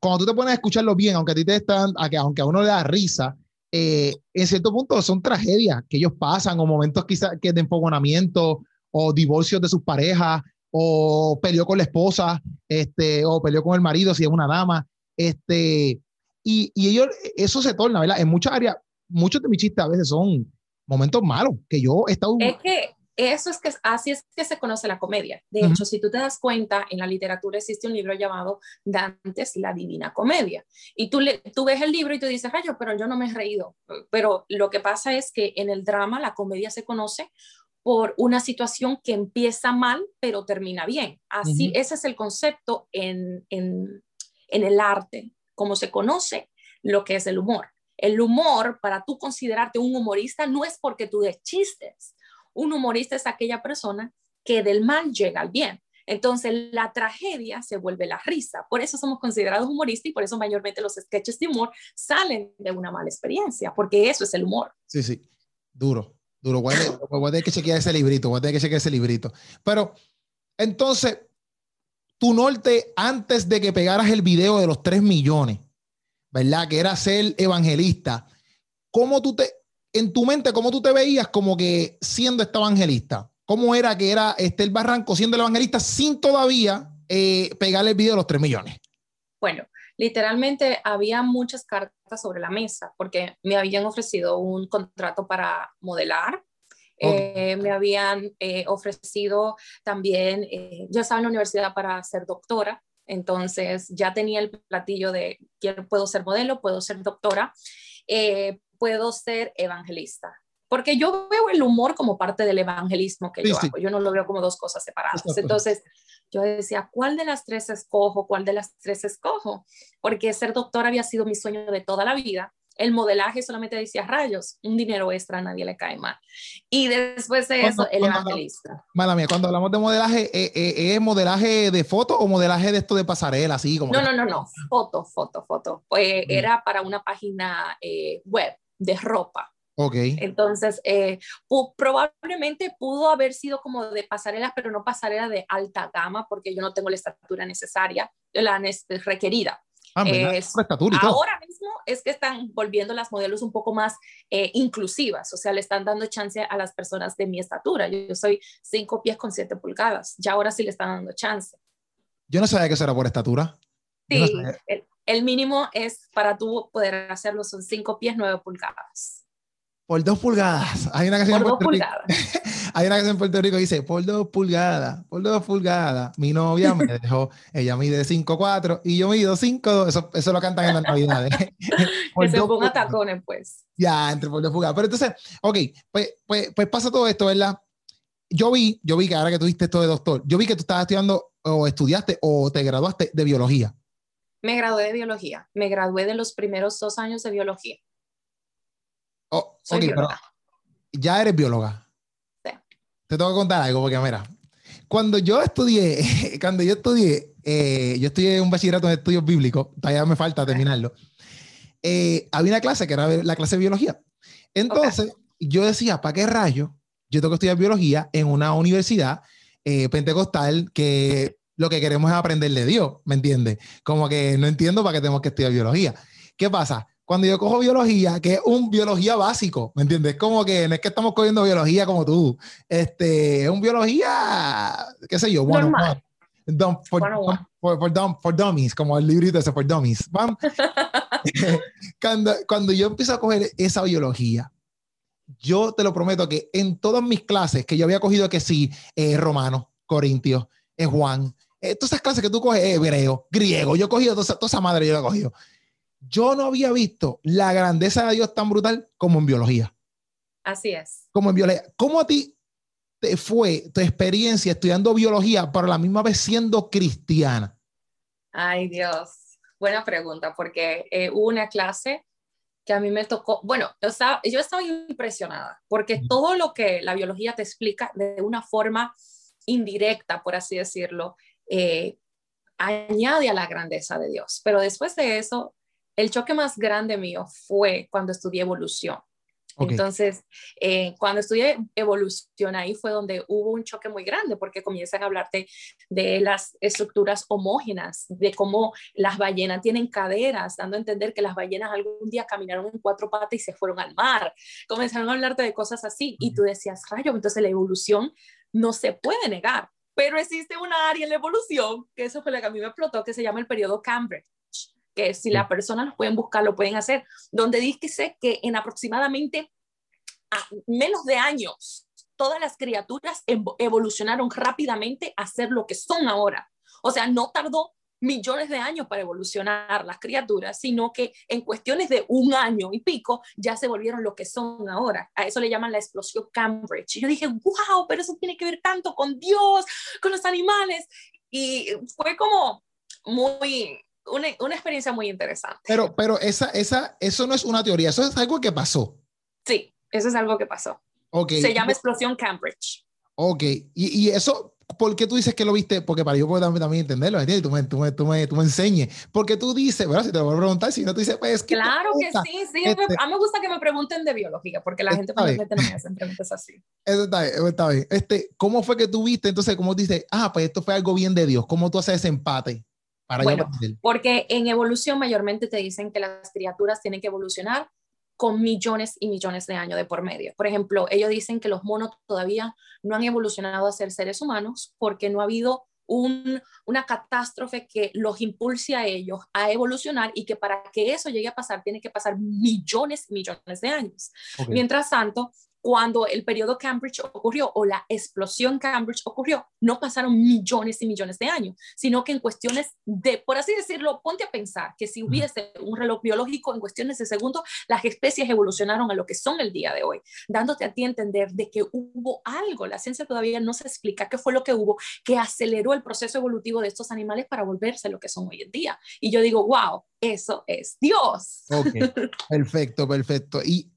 cuando tú te pones a escucharlo bien, aunque a ti te están, aunque a uno le da risa, eh, en cierto punto son tragedias que ellos pasan o momentos quizás que de empogonamiento o divorcios de sus parejas o peleó con la esposa, este, o peleó con el marido si es una dama, este, y, y ellos, eso se torna, ¿verdad? En muchas áreas, muchos de mis chistes a veces son momentos malos, que yo he estado... Es que eso es que así es que se conoce la comedia. De hecho, si tú te das cuenta, en la literatura existe un libro llamado Dantes la Divina Comedia. Y tú, le, tú ves el libro y tú dices, rayo, pero yo no me he reído. Pero lo que pasa es que en el drama la comedia se conoce por una situación que empieza mal, pero termina bien. Así, ese es el concepto en, en, en el arte como se conoce lo que es el humor. El humor, para tú considerarte un humorista, no es porque tú des chistes. Un humorista es aquella persona que del mal llega al bien. Entonces la tragedia se vuelve la risa. Por eso somos considerados humoristas y por eso mayormente los sketches de humor salen de una mala experiencia, porque eso es el humor. Sí, sí, duro, duro. Voy a, tener que chequear ese librito, voy a tener que chequear ese librito. Pero entonces, tu norte antes de que pegaras el video de los 3 millones, ¿verdad? Que era ser evangelista. ¿Cómo tú te, en tu mente, cómo tú te veías como que siendo este evangelista? ¿Cómo era que era este el Barranco siendo el evangelista sin todavía eh, pegarle el video de los 3 millones? Bueno, literalmente había muchas cartas sobre la mesa porque me habían ofrecido un contrato para modelar, eh, me habían eh, ofrecido también, eh, yo estaba en la universidad para ser doctora, entonces ya tenía el platillo de quiero, puedo ser modelo, puedo ser doctora, puedo ser evangelista. Porque yo veo el humor como parte del evangelismo que yo hago, yo no lo veo como dos cosas separadas. Entonces, yo decía, ¿cuál de las tres escojo? ¿Cuál de las tres escojo? Porque ser doctora había sido mi sueño de toda la vida el modelaje solamente decía rayos, un dinero extra a nadie le cae mal. Y después de eso, el evangelista. Mala mía, cuando hablamos de modelaje, ¿eh, eh, ¿es modelaje de foto o modelaje de esto de pasarela, así como? No, no, no, no, foto, foto, foto. Pues era para una página eh, web de ropa. Ok. Entonces, probablemente pudo haber sido como de pasarela, pero no pasarela de alta gama, porque yo no tengo la estatura necesaria, la requerida. Ah, ahora mismo es que están volviendo las modelos un poco más eh, inclusivas, o sea, le están dando chance a las personas de mi estatura. Yo, soy 5 pies con 7 pulgadas, ya ahora sí le están dando chance. Yo no sabía que eso era por estatura. Sí, el, mínimo es para tú poder hacerlo son 5 pies 9 pulgadas. Por dos pulgadas. Hay una canción por dos pulgadas. Hay una canción en Puerto Rico que dice, por dos pulgadas, por dos pulgadas. Mi novia me dejó, ella mide 5'4 y yo mido 5'2. Eso, eso lo cantan en las navidades. que se ponga tacones, pues. Ya, entre por dos pulgadas. Pero entonces, ok, pues, pues, pues pasa todo esto, ¿verdad? yo vi, yo vi que ahora que tuviste esto de doctor, yo vi que tú estabas estudiando o estudiaste o te graduaste de biología. Me gradué de biología. Me gradué de los primeros dos años de biología. Oh, Soy bióloga. ya eres bióloga. Sí. Te tengo que contar algo porque mira, cuando yo estudié, cuando yo estudié, eh, yo estudié un bachillerato en estudios bíblicos, todavía me falta terminarlo. Eh, había una clase que era la clase de biología. Entonces, yo decía, ¿para qué rayo? Yo tengo que estudiar biología en una universidad eh, pentecostal que lo que queremos es aprender de Dios, ¿me entiendes? Como que no entiendo para qué tenemos que estudiar biología. ¿Qué pasa? Cuando yo cojo biología, que es un biología básico, ¿me entiendes? Como que no es que estamos cogiendo biología como tú, este, es un biología, qué sé yo, bueno, for, dummies, como el librito ese, for dummies. cuando, cuando yo empiezo a coger esa biología, yo te lo prometo que en todas mis clases que yo había cogido que sí, eh, romano, corintios, eh, Juan, eh, todas esas clases que tú coges, hebreo, griego, yo he cogido toda, toda esa madre, yo la he cogido. Yo no había visto la grandeza de Dios tan brutal como en biología. Así es. Como en biología. ¿Cómo a ti te fue tu experiencia estudiando biología, pero a la misma vez siendo cristiana? Ay, Dios. Buena pregunta, porque eh, hubo una clase que a mí me tocó, bueno, yo estaba, yo estaba impresionada, porque todo lo que la biología te explica de una forma indirecta, por así decirlo, eh, añade a la grandeza de Dios. Pero después de eso, el choque más grande mío fue cuando estudié evolución. Entonces, eh, cuando estudié evolución, ahí fue donde hubo un choque muy grande, porque comienzan a hablarte de las estructuras homógenas, de cómo las ballenas tienen caderas, dando a entender que las ballenas algún día caminaron en cuatro patas y se fueron al mar. Comenzaron a hablarte de cosas así, y tú decías, rayo, entonces la evolución no se puede negar. Pero existe una área en la evolución, que eso fue lo que a mí me explotó, que se llama el periodo Cambridge que si las personas lo pueden buscar, lo pueden hacer, donde dice que en aproximadamente menos de años, todas las criaturas evolucionaron rápidamente a ser lo que son ahora. O sea, no tardó millones de años para evolucionar las criaturas, sino que en cuestiones de un año y pico ya se volvieron lo que son ahora. A eso le llaman la explosión Cambridge. Y yo dije, wow, pero eso tiene que ver tanto con Dios, con los animales. Y fue como muy, una, una, experiencia muy interesante. Pero, pero esa, esa, eso no es una teoría, eso es algo que pasó. Sí, eso es algo que pasó. Okay. Se llama explosión Cambridge. Ok, y, y, eso, ¿por qué tú dices que lo viste? Porque para yo puedo también, entenderlo, ¿entiendes? Tú me, tú, me, tú, me, tú me enseñes. Porque tú dices, bueno, si te lo voy a preguntar, si no, tú dices, pues Claro que sí, sí. Este, a mí me gusta que me pregunten de biología, porque la gente no me hacen preguntas así. Eso está bien, está bien. Este, ¿Cómo fue que tú viste? Entonces, ¿cómo dices, ah, pues esto fue algo bien de Dios? ¿Cómo tú haces ese empate? bueno, porque en evolución mayormente te dicen que las criaturas tienen que evolucionar con millones y millones de años de por medio. Por ejemplo, ellos dicen que los monos todavía no han evolucionado a ser seres humanos porque no ha habido una catástrofe que los impulse a ellos a evolucionar y que para que eso llegue a pasar tiene que pasar millones y millones de años. Mientras tanto, cuando el periodo Cambridge ocurrió o la explosión Cambridge ocurrió, no pasaron millones y millones de años, sino que en cuestiones de, por así decirlo, ponte a pensar que si hubiese un reloj biológico en cuestiones de segundos, las especies evolucionaron a lo que son el día de hoy, dándote a ti a entender de que hubo algo, la ciencia todavía no se explica qué fue lo que hubo, que aceleró el proceso evolutivo de estos animales para volverse lo que son hoy en día. Y yo digo, wow, eso es Dios. Ok, perfecto, perfecto. Y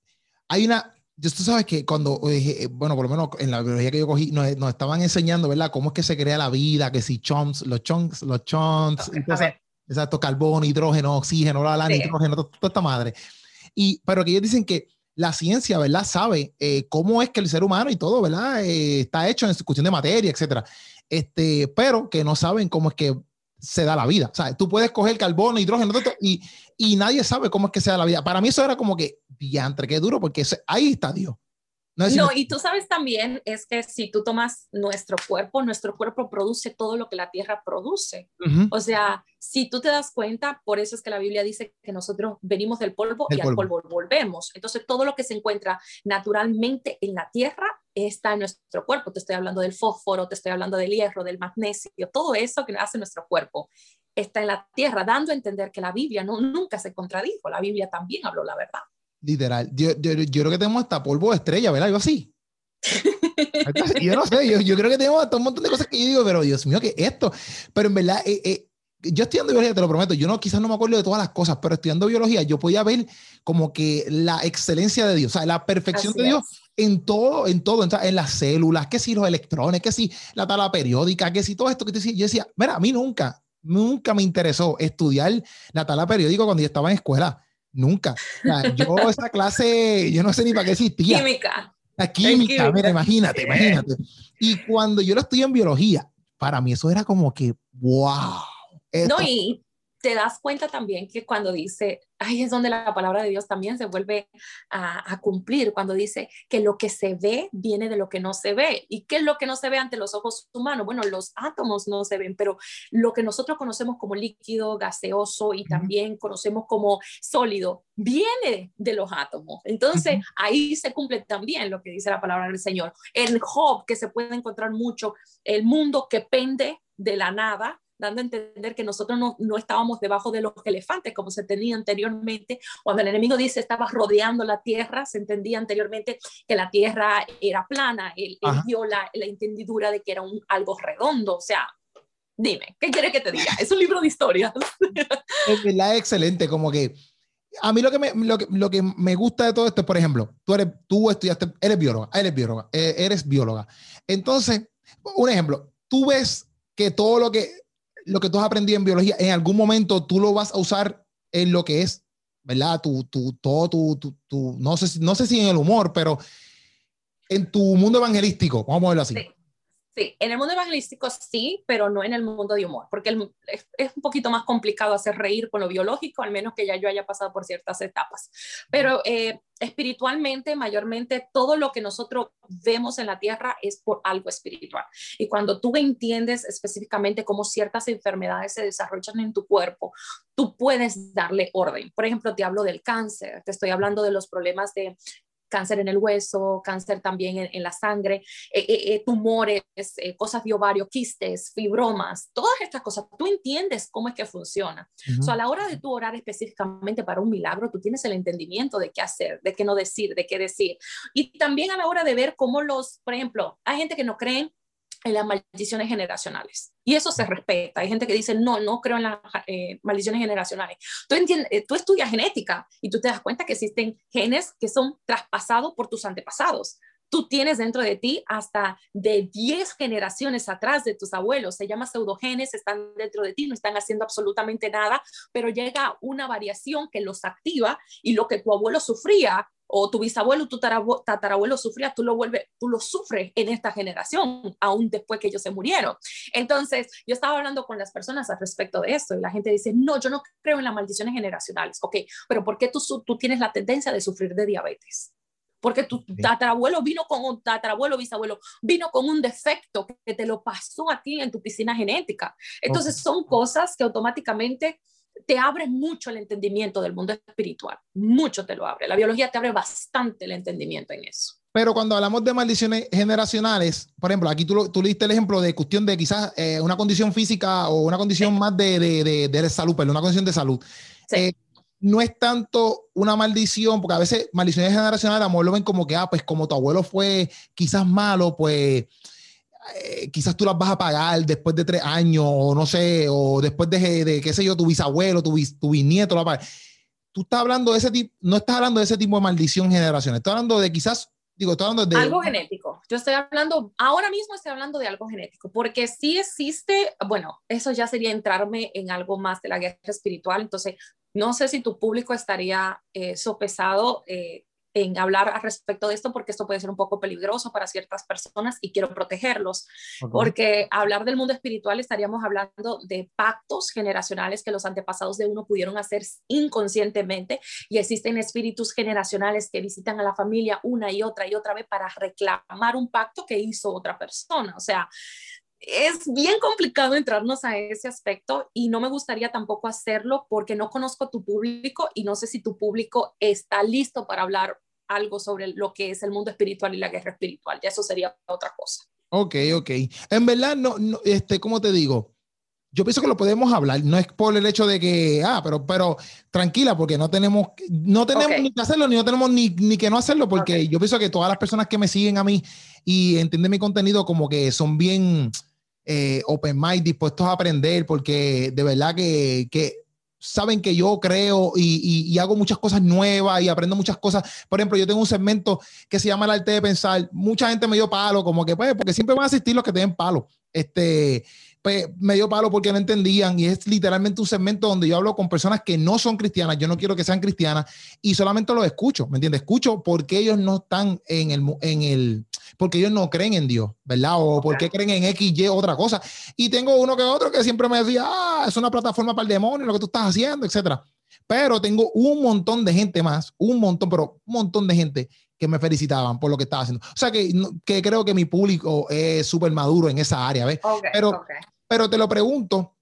hay una, tú sabes que cuando, eh, bueno, por lo menos en la biología que yo cogí, nos, nos, estaban enseñando, ¿verdad? Cómo es que se crea la vida, que si chunks, los chunks, los chunks, exacto, carbono, hidrógeno, oxígeno, la, la nitrógeno, toda, esta madre. Y, pero que ellos dicen que la ciencia, ¿verdad? Sabe eh, cómo es que el ser humano y todo, ¿verdad? Eh, está hecho en cuestión de materia, etcétera. Este, pero que no saben cómo es que se da la vida. O sea, tú puedes coger carbono, hidrógeno, y, y nadie sabe cómo es que se da la vida. Para mí eso era como que, diantre, qué duro, porque ahí está Dios. No, y tú sabes también es que si tú tomas nuestro cuerpo, nuestro cuerpo produce todo lo que la tierra produce. O sea, si tú te das cuenta, por eso es que la Biblia dice que nosotros venimos del polvo y al polvo volvemos. Entonces, todo lo que se encuentra naturalmente en la tierra está en nuestro cuerpo. Te estoy hablando del fósforo, te estoy hablando del hierro, del magnesio, todo eso que hace nuestro cuerpo está en la tierra, dando a entender que la Biblia no, nunca se contradijo, la Biblia también habló la verdad. Literal. Yo, yo, yo creo que tenemos hasta polvo de estrella, ¿verdad? Algo así. yo no sé, yo, yo creo que tenemos un montón de cosas que yo digo, pero Dios mío, ¿qué esto? Pero en verdad, eh, eh, yo estudiando biología, te lo prometo, yo no, quizás no me acuerdo de todas las cosas, pero estudiando biología yo podía ver como que la excelencia de Dios, o sea, la perfección de Dios en todo, en todo, en, las células, que si los electrones, que si la tabla periódica, que si todo esto que te decía, yo decía, mira, a mí nunca, nunca me interesó estudiar la tabla periódica cuando yo estaba en escuela, nunca. yo esa clase, yo no sé ni para qué existía. Química. La química, mira, imagínate, imagínate. Y cuando yo lo estudié en biología, para mí eso era como que, wow no, y te das cuenta también que cuando dice, ahí es donde la palabra de Dios también se vuelve a, cumplir, cuando dice que lo que se ve viene de lo que no se ve. ¿Y qué es lo que no se ve ante los ojos humanos? Bueno, los átomos no se ven, pero lo que nosotros conocemos como líquido, gaseoso y también conocemos como sólido, viene de los átomos. Entonces, ahí se cumple también lo que dice la palabra del Señor. En Job, que se puede encontrar mucho, el mundo que pende de la nada, dando a entender que nosotros no, no, estábamos debajo de los elefantes como se tenía anteriormente. Cuando el enemigo dice estaba rodeando la tierra, se entendía anteriormente que la tierra era plana, él, dio la, la, entendidura de que era un, algo redondo, o sea, dime, ¿qué quiere que te diga? Es un libro de historias. Es verdad, excelente, como que a mí lo que, me, lo, que, lo que me gusta de todo esto es, por ejemplo, tú, eres, tú estudiaste, eres bióloga, eres bióloga, eh, eres bióloga. Entonces, un ejemplo, tú ves que todo lo que lo que tú has aprendido en biología, en algún momento tú lo vas a usar en lo que es, ¿verdad? Tu, tu, todo tu, tu, no, sé, no sé si en el humor, pero en tu mundo evangelístico, vamos a verlo así. Sí, en el mundo evangelístico sí, pero no en el mundo de humor, porque es, un poquito más complicado hacer reír con lo biológico, al menos que ya yo haya pasado por ciertas etapas. Pero eh, espiritualmente, mayormente, todo lo que nosotros vemos en la tierra es por algo espiritual. Y cuando tú entiendes específicamente cómo ciertas enfermedades se desarrollan en tu cuerpo, tú puedes darle orden. Por ejemplo, te hablo del cáncer, te estoy hablando de los problemas de cáncer en el hueso, cáncer también en, la sangre, eh, eh, eh, tumores, cosas de ovario, quistes, fibromas, todas estas cosas. Tú entiendes cómo es que funciona. a la hora de tú orar específicamente para un milagro, tú tienes el entendimiento de qué hacer, de qué no decir, de qué decir. Y también a la hora de ver cómo los, por ejemplo, hay gente que no cree en las maldiciones generacionales. Y eso se respeta. Hay gente que dice, no, no creo en las eh, maldiciones generacionales. Tú, entiendes, eh, tú estudias genética y tú te das cuenta que existen genes que son traspasados por tus antepasados. Tú tienes dentro de ti hasta de 10 generaciones atrás de tus abuelos. Se llama pseudogenes, están dentro de ti, no están haciendo absolutamente nada, pero llega una variación que los activa y lo que tu abuelo sufría o tu bisabuelo, tu tatarabuelo sufría, tú lo vuelves, tú lo sufres en esta generación, aún después que ellos se murieron. Entonces, yo estaba hablando con las personas al respecto de esto y la gente dice, no, yo no creo en las maldiciones generacionales. Ok, pero ¿por qué tú, tú tienes la tendencia de sufrir de diabetes? Porque tu tatarabuelo vino con un tatarabuelo, bisabuelo, vino con un defecto que te lo pasó a ti en tu piscina genética. Entonces, son cosas que automáticamente te abre mucho el entendimiento del mundo espiritual, mucho te lo abre. La biología te abre bastante el entendimiento en eso. Pero cuando hablamos de maldiciones generacionales, por ejemplo, aquí tú, tú diste el ejemplo de cuestión de quizás eh, una condición física o una condición más de, de, de, salud, pero una condición de salud. Eh, no es tanto una maldición, porque a veces maldiciones generacionales, amor, lo ven como que, ah, pues como tu abuelo fue quizás malo, pues eh, quizás tú las vas a pagar después de tres años, o no sé, o después de, de qué sé yo, tu bisabuelo, tu, tu bisnieto lo va Tú estás hablando de ese tipo, no estás hablando de ese tipo de maldición generacional, estás hablando de quizás, digo, estás hablando de... Algo genético. Yo estoy hablando, ahora mismo estoy hablando de algo genético, porque sí existe, bueno, eso ya sería entrarme en algo más de la guerra espiritual, entonces no sé si tu público estaría eh, sopesado eh, en hablar al respecto de esto porque esto puede ser un poco peligroso para ciertas personas y quiero protegerlos, porque hablar del mundo espiritual estaríamos hablando de pactos generacionales que los antepasados de uno pudieron hacer inconscientemente y existen espíritus generacionales que visitan a la familia una y otra y otra vez para reclamar un pacto que hizo otra persona. O sea, es bien complicado entrarnos a ese aspecto y no me gustaría tampoco hacerlo porque no conozco tu público y no sé si tu público está listo para hablar algo sobre lo que es el mundo espiritual y la guerra espiritual. Ya eso sería otra cosa. Ok, ok. En verdad, no, no este, ¿cómo te digo? yo pienso que lo podemos hablar, no es por el hecho de que, ah, pero, pero tranquila, porque no tenemos, no tenemos ni que hacerlo, ni no tenemos ni, ni que no hacerlo, porque yo pienso que todas las personas que me siguen a mí y entienden mi contenido como que son bien eh, open mind, dispuestos a aprender, porque de verdad que, que saben que yo creo y, y, hago muchas cosas nuevas y aprendo muchas cosas. Por ejemplo, yo tengo un segmento que se llama el arte de pensar. Mucha gente me dio palo, como que pues, porque siempre van a asistir los que tienen palo. Este, pues me dio palo porque no entendían y es literalmente un segmento donde yo hablo con personas que no son cristianas, yo no quiero que sean cristianas y solamente los escucho, ¿me entiendes? Escucho porque ellos no están en el, en el, porque ellos no creen en Dios, ¿verdad? O porque creen en X, Y, otra cosa. Y tengo uno que otro que siempre me decía, ah, es una plataforma para el demonio, lo que tú estás haciendo, etcétera. Pero tengo un montón de gente más, un montón, pero un montón de gente que me felicitaban por lo que estaba haciendo. O sea que, que creo que mi público es súper maduro en esa área, ¿ves? pero, pero te lo pregunto,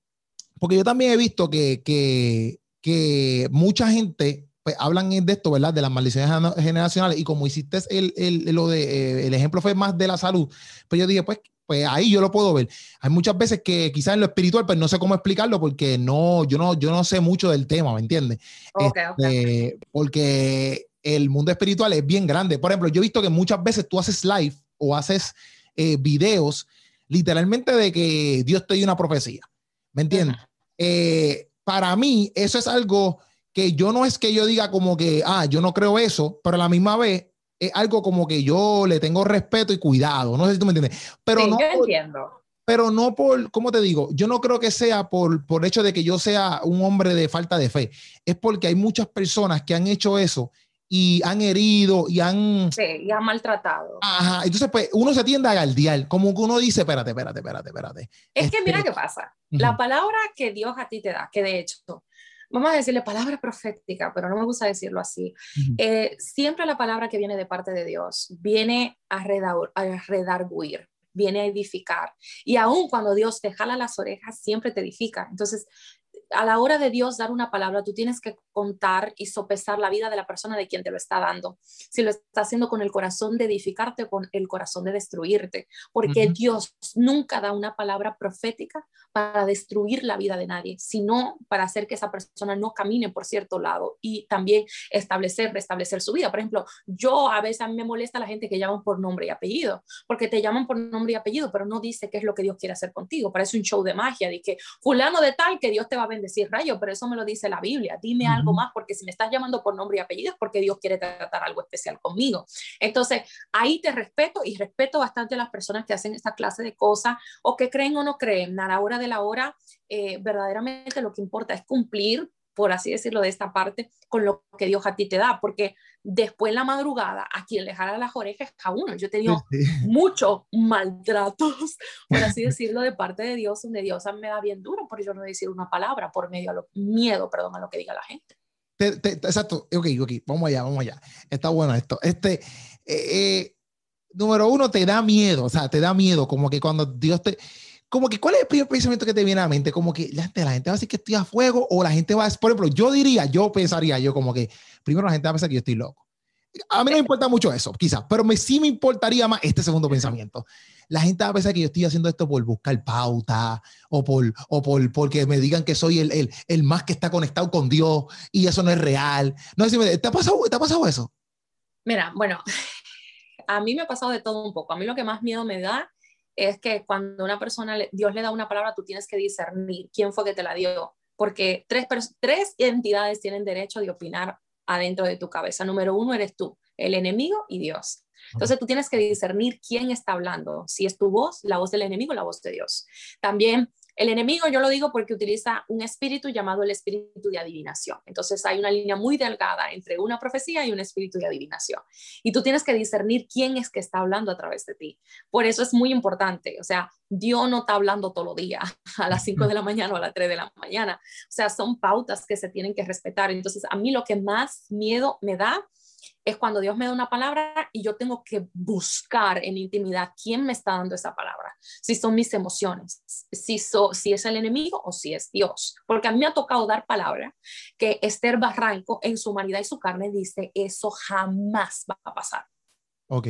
porque yo también he visto que, que, que mucha gente pues, hablan de esto, ¿verdad? De las maldiciones generacionales y como hiciste el, el, lo de, eh, el ejemplo fue más de la salud, pues yo dije, pues, pues ahí yo lo puedo ver. Hay muchas veces que quizás en lo espiritual, pues no sé cómo explicarlo porque no, yo no, yo no sé mucho del tema, ¿me entiendes? Este, porque el mundo espiritual es bien grande. Por ejemplo, yo he visto que muchas veces tú haces live o haces eh, videos literalmente de que Dios te dio una profecía. ¿Me entiendes? Eh, para mí, eso es algo que yo no es que yo diga como que, ah, yo no creo eso, pero a la misma vez es algo como que yo le tengo respeto y cuidado. No sé si tú me entiendes. Pero no entiendo. Pero no por, ¿cómo te digo? Yo no creo que sea por, por hecho de que yo sea un hombre de falta de fe. Es porque hay muchas personas que han hecho eso y han herido y han... Sí, y han maltratado. Ajá, entonces pues uno se tiende a galdear, como que uno dice, espérate, espérate, espérate, espérate. Es que mira este, qué pasa, la palabra que Dios a ti te da, que de hecho, vamos a decirle palabra profética, pero no me gusta decirlo así, eh, siempre la palabra que viene de parte de Dios viene a, a redarguir, viene a edificar. Y aún cuando Dios te jala las orejas, siempre te edifica. Entonces, a la hora de Dios dar una palabra, tú tienes que contar y sopesar la vida de la persona de quien te lo está dando. Si lo está haciendo con el corazón de edificarte o con el corazón de destruirte, porque Dios nunca da una palabra profética para destruir la vida de nadie, sino para hacer que esa persona no camine por cierto lado y también establecer, restablecer su vida. Por ejemplo, yo a veces me molesta la gente que llaman por nombre y apellido, porque te llaman por nombre y apellido, pero no dice qué es lo que Dios quiere hacer contigo. Parece un show de magia, de que fulano de tal que Dios te va a decir rayo, pero eso me lo dice la Biblia. Dime algo más, porque si me estás llamando por nombre y apellido es porque Dios quiere tratar algo especial conmigo. Entonces, ahí te respeto y respeto bastante a las personas que hacen esta clase de cosas o que creen o no creen. A la hora de la hora, eh, verdaderamente lo que importa es cumplir por así decirlo, de esta parte, con lo que Dios a ti te da, porque después en la madrugada, a quien le jala las orejas a uno. Yo he tenido muchos maltratos, por así decirlo, de parte de Dios, donde Dios me da bien duro por yo no decir una palabra, por medio de miedo, perdón, a lo que diga la gente. exacto, ok, ok, vamos allá, vamos allá. Está bueno esto. Este, eh, eh, número uno, te da miedo, o sea, te da miedo, como que cuando Dios te como que, ¿cuál es el primer pensamiento que te viene a la mente? Como que la gente, la gente va a decir que estoy a fuego o la gente va a, por ejemplo, yo diría, yo pensaría, yo como que, primero la gente va a pensar que yo estoy loco. A mí no me importa mucho eso, quizás, pero me, sí me importaría más este segundo pensamiento. La gente va a pensar que yo estoy haciendo esto por buscar pauta o por, o por porque me digan que soy el, el, el más que está conectado con Dios y eso no es real. No sé, ¿te ha pasado, ¿te ha pasado eso? Mira, bueno, a mí me ha pasado de todo un poco. A mí lo que más miedo me da es que cuando una persona, Dios le da una palabra, tú tienes que discernir quién fue que te la dio, porque tres, tres entidades tienen derecho de opinar adentro de tu cabeza. Número uno eres tú, el enemigo y Dios. Entonces tú tienes que discernir quién está hablando, si es tu voz, la voz del enemigo, la voz de Dios. También el enemigo, yo lo digo porque utiliza un espíritu llamado el espíritu de adivinación. Entonces hay una línea muy delgada entre una profecía y un espíritu de adivinación. Y tú tienes que discernir quién es que está hablando a través de ti. Por eso es muy importante. O sea, Dios no está hablando todo el día a las 5 de la mañana o a las 3 de la mañana. O sea, son pautas que se tienen que respetar. Entonces, a mí lo que más miedo me da es cuando Dios me da una palabra y yo tengo que buscar en intimidad quién me está dando esa palabra, si son mis emociones, si, si es el enemigo o si es Dios. Porque a mí me ha tocado dar palabra que Esther Barranco en su humanidad y su carne dice, eso jamás va a pasar.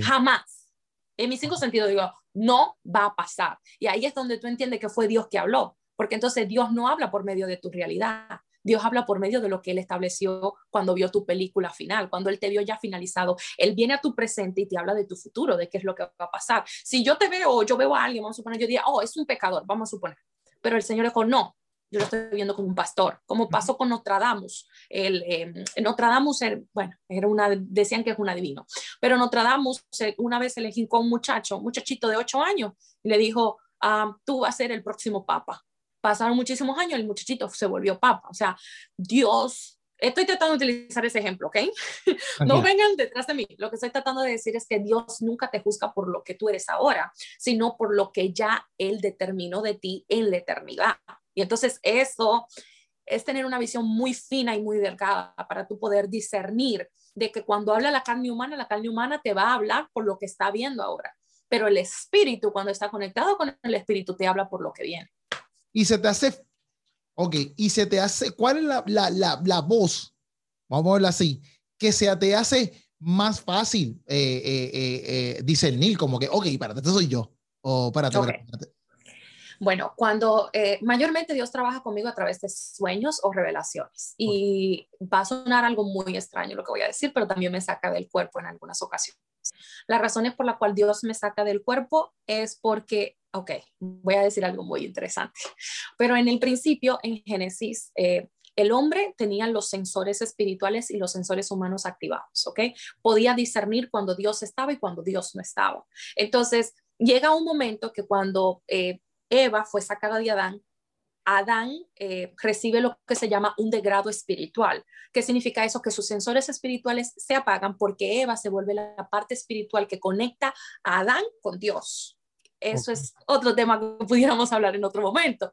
Jamás. En mis cinco sentidos digo, no va a pasar. Y ahí es donde tú entiendes que fue Dios que habló porque entonces Dios no habla por medio de tu realidad. Dios habla por medio de lo que Él estableció cuando vio tu película final, cuando Él te vio ya finalizado. Él viene a tu presente y te habla de tu futuro, de qué es lo que va a pasar. Si yo te veo, yo veo a alguien, vamos a suponer, yo diría, oh, es un pecador, vamos a suponer. Pero el Señor dijo, no, yo lo estoy viendo como un pastor, como pasó con Nostradamus. El, eh, Nostradamus, bueno, era una, decían que es un adivino, pero Nostradamus una vez se le jincó un muchacho, un muchachito de ocho años, y le dijo, ah, tú vas a ser el próximo papa pasaron muchísimos años, el muchachito se volvió papa. O sea, Dios, estoy tratando de utilizar ese ejemplo, ¿ok? No vengan detrás de mí. Lo que estoy tratando de decir es que Dios nunca te juzga por lo que tú eres ahora, sino por lo que ya Él determinó de ti en la eternidad. Y entonces eso es tener una visión muy fina y muy delgada para tú poder discernir de que cuando habla la carne humana, la carne humana te va a hablar por lo que está viendo ahora, pero el espíritu, cuando está conectado con el espíritu, te habla por lo que viene y se te hace, ok, y se te hace, ¿cuál es la, la, la, la voz? Vamos a verla así, que se te hace más fácil eh, eh, eh, discernir, como que, ok, espérate, este soy yo. O espérate, espérate, Bueno, cuando mayormente Dios trabaja conmigo a través de sueños o revelaciones y va a sonar algo muy extraño lo que voy a decir, pero también me saca del cuerpo en algunas ocasiones. Las razones por la cual Dios me saca del cuerpo es porque ok, voy a decir algo muy interesante, pero en el principio, en Génesis, eh, el hombre tenía los sensores espirituales y los sensores humanos activados, ¿ok? Podía discernir cuando Dios estaba y cuando Dios no estaba. Entonces, llega un momento que cuando eh, Eva fue sacada de Adán, Adán eh, recibe lo que se llama un degrado espiritual. ¿Qué significa eso? Que sus sensores espirituales se apagan porque Eva se vuelve la parte espiritual que conecta a Adán con Dios. Eso es otro tema que pudiéramos hablar en otro momento.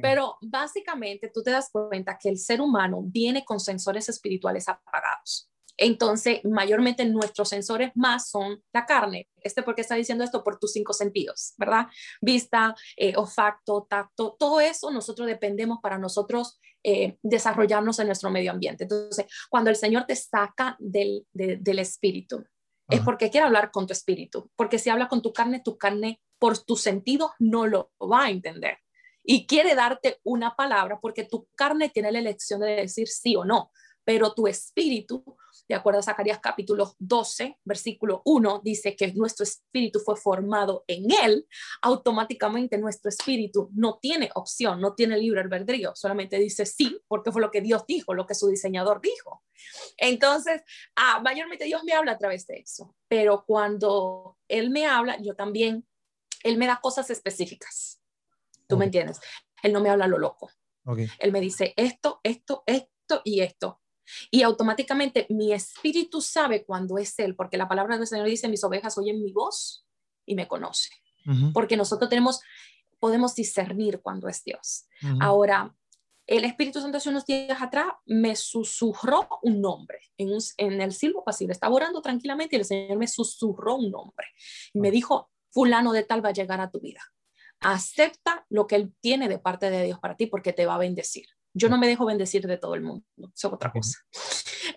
Pero básicamente tú te das cuenta que el ser humano viene con sensores espirituales apagados. Entonces, mayormente nuestros sensores más son la carne. Este porque está diciendo esto por tus cinco sentidos, ¿verdad? Vista, eh, olfacto, tacto, todo eso nosotros dependemos para nosotros eh, desarrollarnos en nuestro medio ambiente. Entonces, cuando el Señor te saca del, del espíritu, es porque quiere hablar con tu espíritu, porque si habla con tu carne, tu carne por tus sentidos no lo va a entender. Y quiere darte una palabra porque tu carne tiene la elección de decir sí o no, pero tu espíritu, de acuerdo a Zacarías capítulo 12, versículo 1, dice que nuestro espíritu fue formado en él, automáticamente nuestro espíritu no tiene opción, no tiene libre albedrío, solamente dice sí, porque fue lo que Dios dijo, lo que su diseñador dijo. Entonces, ah, mayormente Dios me habla a través de eso, pero cuando Él me habla, yo también él me da cosas específicas. ¿Tú me entiendes? Él no me habla lo loco. Él me dice esto, esto, esto y esto. Y automáticamente mi espíritu sabe cuando es Él, porque la palabra del Señor dice, mis ovejas oyen mi voz y me conoce. Porque nosotros tenemos, podemos discernir cuando es Dios. Ahora, el Espíritu Santo hace unos días atrás me susurró un nombre en, en el silbo pasible. Estaba orando tranquilamente y el Señor me susurró un nombre. Y me dijo, fulano de tal va a llegar a tu vida. Acepta lo que Él tiene de parte de Dios para ti porque te va a bendecir. Yo no me dejo bendecir de todo el mundo, eso es otra cosa.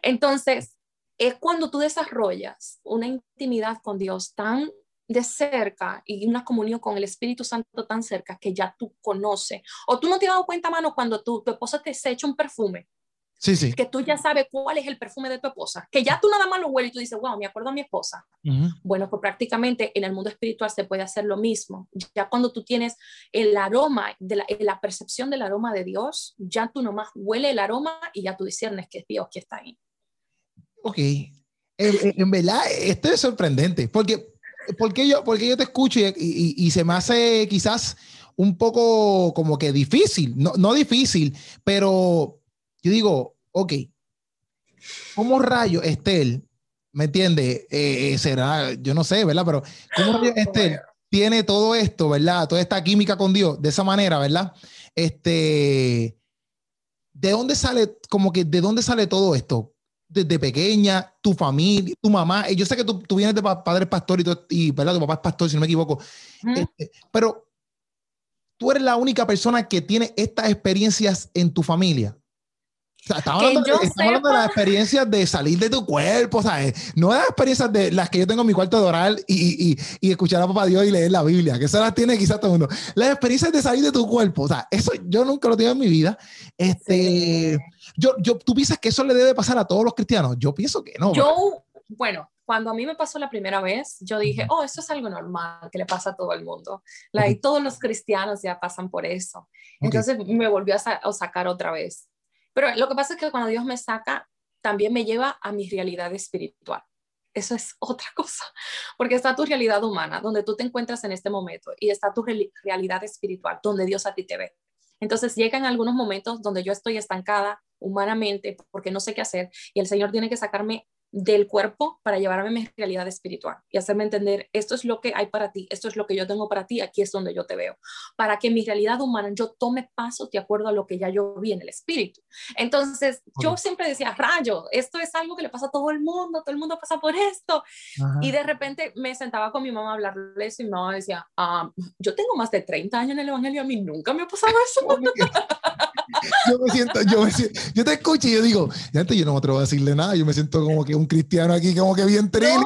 Entonces, es cuando tú desarrollas una intimidad con Dios tan de cerca y una comunión con el Espíritu Santo tan cerca que ya tú conoces. O tú no te has dado cuenta, mano, cuando tu, tu esposa te se echa un perfume Sí, sí. Que tú ya sabes cuál es el perfume de tu esposa. Que ya tú nada más lo hueles y tú dices, wow, me acuerdo a mi esposa. Bueno, pues prácticamente en el mundo espiritual se puede hacer lo mismo. Ya cuando tú tienes el aroma, de la, percepción del aroma de Dios, ya tú nomás huele el aroma y ya tú discernes que es Dios que está ahí. Ok. En, verdad, esto es sorprendente. Porque, porque, yo, porque yo te escucho y, y, se me hace quizás un poco como que difícil. No, no difícil, pero yo digo, ok, ¿cómo rayo Estel, me entiende? Eh, eh, será, yo no sé, ¿verdad? Pero ¿cómo rayo Estel tiene todo esto, ¿verdad? Toda esta química con Dios de esa manera, ¿verdad? Este, ¿de dónde sale, como que, de dónde sale todo esto? Desde pequeña, tu familia, tu mamá. Yo sé que tú, vienes de padre pastor y, y, ¿verdad? Tu papá es pastor, si no me equivoco. Este, pero tú eres la única persona que tiene estas experiencias en tu familia. Estamos hablando, de, las experiencias de salir de tu cuerpo, ¿sabes? No de las experiencias de las que yo tengo en mi cuarto de orar y, y, y, escuchar a papá Dios y leer la Biblia, que esas las tiene quizás todo el mundo. Las experiencias de salir de tu cuerpo, o sea, eso yo nunca lo tengo en mi vida. Este, yo, yo, ¿Tú piensas que eso le debe pasar a todos los cristianos? Yo pienso que no. Yo, bueno, cuando a mí me pasó la primera vez, yo dije, oh, eso es algo normal que le pasa a todo el mundo. y todos los cristianos ya pasan por eso. Entonces me volvió a, sacar otra vez. Pero lo que pasa es que cuando Dios me saca, también me lleva a mi realidad espiritual. Eso es otra cosa, porque está tu realidad humana, donde tú te encuentras en este momento, y está tu realidad espiritual, donde Dios a ti te ve. Entonces llegan algunos momentos donde yo estoy estancada humanamente porque no sé qué hacer y el Señor tiene que sacarme del cuerpo para llevarme a mi realidad espiritual y hacerme entender, esto es lo que hay para ti, esto es lo que yo tengo para ti, aquí es donde yo te veo, para que mi realidad humana yo tome pasos de acuerdo a lo que ya yo vi en el espíritu. Entonces, yo siempre decía, rayo, esto es algo que le pasa a todo el mundo, todo el mundo pasa por esto. Y de repente me sentaba con mi mamá a hablarle eso y mi mamá decía, ah, yo tengo más de 30 años en el Evangelio, a mí nunca me ha pasado eso. yo me siento, yo me siento, yo te escucho y yo digo, ya antes yo no me atrevo a decirle nada, yo me siento como que un cristiano aquí, como que bien triste.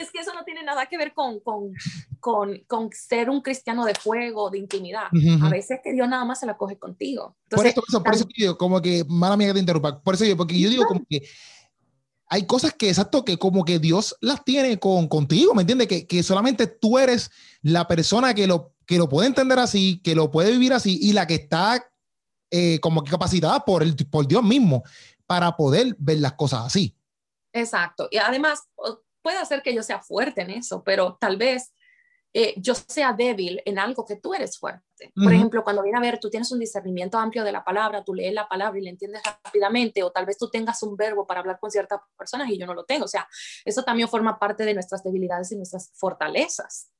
es que eso no tiene nada que ver con, con, con, con ser un cristiano de fuego, de intimidad. A veces que Dios nada más se la coge contigo. por eso, por eso yo como que, mala mía que te interrumpa, por eso yo, porque yo digo como que hay cosas que, exacto, que como que Dios las tiene con, contigo, ¿me entiendes? Que, que solamente tú eres la persona que lo, que lo puede entender así, que lo puede vivir así y la que está eh, como que por, el, por Dios mismo para poder ver las cosas así. Exacto. Y además, puede ser que yo sea fuerte en eso, pero tal vez eh, yo sea débil en algo que tú eres fuerte. Por ejemplo, cuando viene a ver, tú tienes un discernimiento amplio de la palabra, tú lees la palabra y la entiendes rápidamente, o tal vez tú tengas un verbo para hablar con ciertas personas y yo no lo tengo. O sea, eso también forma parte de nuestras debilidades y nuestras fortalezas.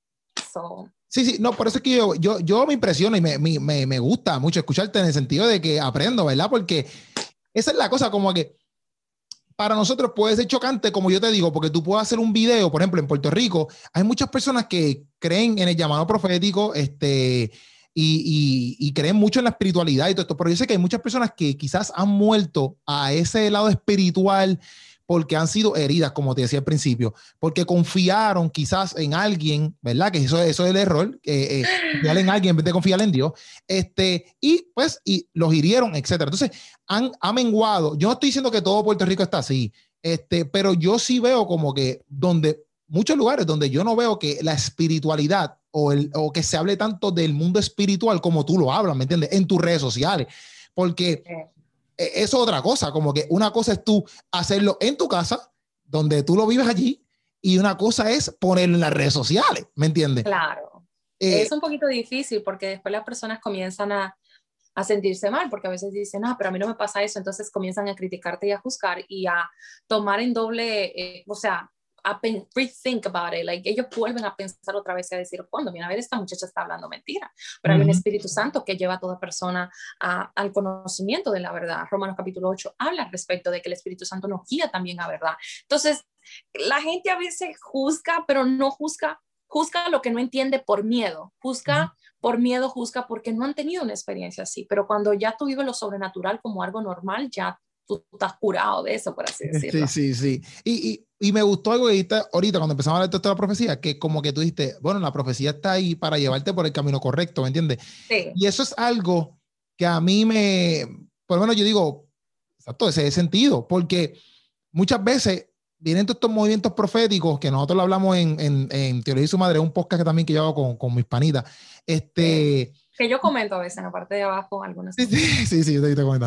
Sí, sí, no, por eso es que yo, yo, yo me impresiono y me, me, me, gusta mucho escucharte en el sentido de que aprendo, ¿verdad? Porque esa es la cosa, como que para nosotros puede ser chocante, como yo te digo, porque tú puedes hacer un video, por ejemplo, en Puerto Rico, hay muchas personas que creen en el llamado profético, este, y, y, y, creen mucho en la espiritualidad y todo esto, pero yo sé que hay muchas personas que quizás han muerto a ese lado espiritual porque han sido heridas, como te decía al principio, porque confiaron quizás en alguien, ¿verdad? Que eso, eso es el error, eh, eh, confiar en alguien en vez de confiar en Dios, este, y pues, y los hirieron, etcétera. Entonces, han, menguado. Yo no estoy diciendo que todo Puerto Rico está así, este, pero yo sí veo como que donde, muchos lugares donde yo no veo que la espiritualidad o, el, o que se hable tanto del mundo espiritual como tú lo hablas, ¿me entiendes? En tus redes sociales, porque es otra cosa, como que una cosa es tú hacerlo en tu casa, donde tú lo vives allí, y una cosa es ponerlo en las redes sociales, ¿me entiendes? Claro. Eh, es un poquito difícil porque después las personas comienzan a, a sentirse mal, porque a veces dicen, ah, pero a mí no me pasa eso, entonces comienzan a criticarte y a juzgar y a tomar en doble, eh, o sea, a rethink about it, like ellos vuelven a pensar otra vez y a decir, cuando, mira, a ver, esta muchacha está hablando mentira, pero hay un Espíritu Santo que lleva a toda persona al conocimiento de la verdad. Romanos capítulo 8 habla respecto de que el Espíritu Santo nos guía también a verdad. Entonces, la gente a veces juzga, pero no juzga, juzga lo que no entiende por miedo, juzga por miedo, juzga porque no han tenido una experiencia así, pero cuando ya tú vives lo sobrenatural como algo normal, ya tú, estás curado de eso, por así decirlo. Sí, sí, sí. Y, y, y me gustó algo que dijiste ahorita cuando empezamos a hablar de la profecía, que como que tú dijiste, bueno, la profecía está ahí para llevarte por el camino correcto, ¿me entiendes? Sí. Y eso es algo que a mí me, por lo menos yo digo, exacto, ese sentido, porque muchas veces vienen todos estos movimientos proféticos que nosotros lo hablamos en, en, en Teoría y su Madre, un podcast que también que yo hago con, con mis panitas. Este, Que yo comento a veces en la parte de abajo algunas. Sí, sí, sí, sí, yo te, te comento.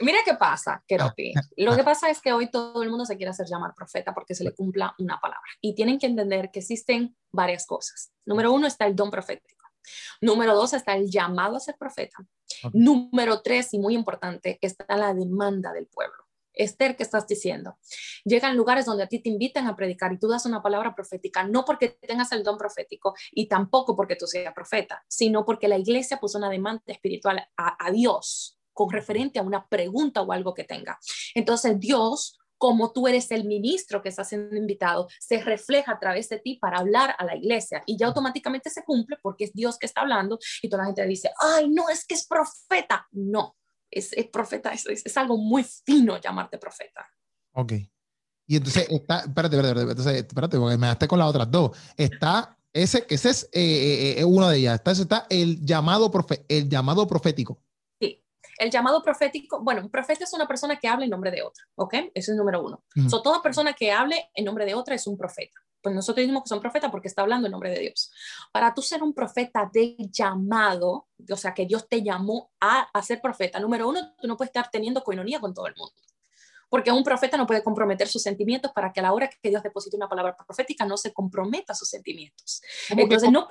Mira qué pasa, Keropi. Lo que pasa es que hoy todo el mundo se quiere hacer llamar profeta porque se le cumpla una palabra. Y tienen que entender que existen varias cosas. Número uno está el don profético. Número dos está el llamado a ser profeta. Número tres, y muy importante, está la demanda del pueblo. Esther, ¿qué estás diciendo? Llegan lugares donde a ti te invitan a predicar y tú das una palabra profética, no porque tengas el don profético y tampoco porque tú seas profeta, sino porque la iglesia puso una demanda espiritual a, a Dios con referente a una pregunta o algo que tenga. Entonces Dios como tú eres el ministro que está siendo invitado, se refleja a través de ti para hablar a la iglesia y ya automáticamente se cumple porque es Dios que está hablando y toda la gente dice, ay, no, es que es profeta. No, es, profeta, es, es, algo muy fino llamarte profeta. Ok. Y entonces está, espérate, espérate, espérate, entonces, espérate, porque me gasté con las otras dos. Está, ese, ese es eh, eh, eh una de ellas. Está, está el, llamado profe, el llamado profético. El llamado profético, bueno, un profeta es una persona que habla en nombre de otra, ¿ok? Ese es número uno. toda persona que hable en nombre de otra es un profeta pues nosotros decimos que son profetas porque está hablando en nombre de Dios. Para tú ser un profeta de llamado, o sea, que Dios te llamó a, a ser profeta, número uno, tú no puedes estar teniendo coinonía con todo el mundo. Porque un profeta no puede comprometer sus sentimientos para que a la hora que Dios deposite una palabra profética no se comprometa sus sentimientos. Entonces, no.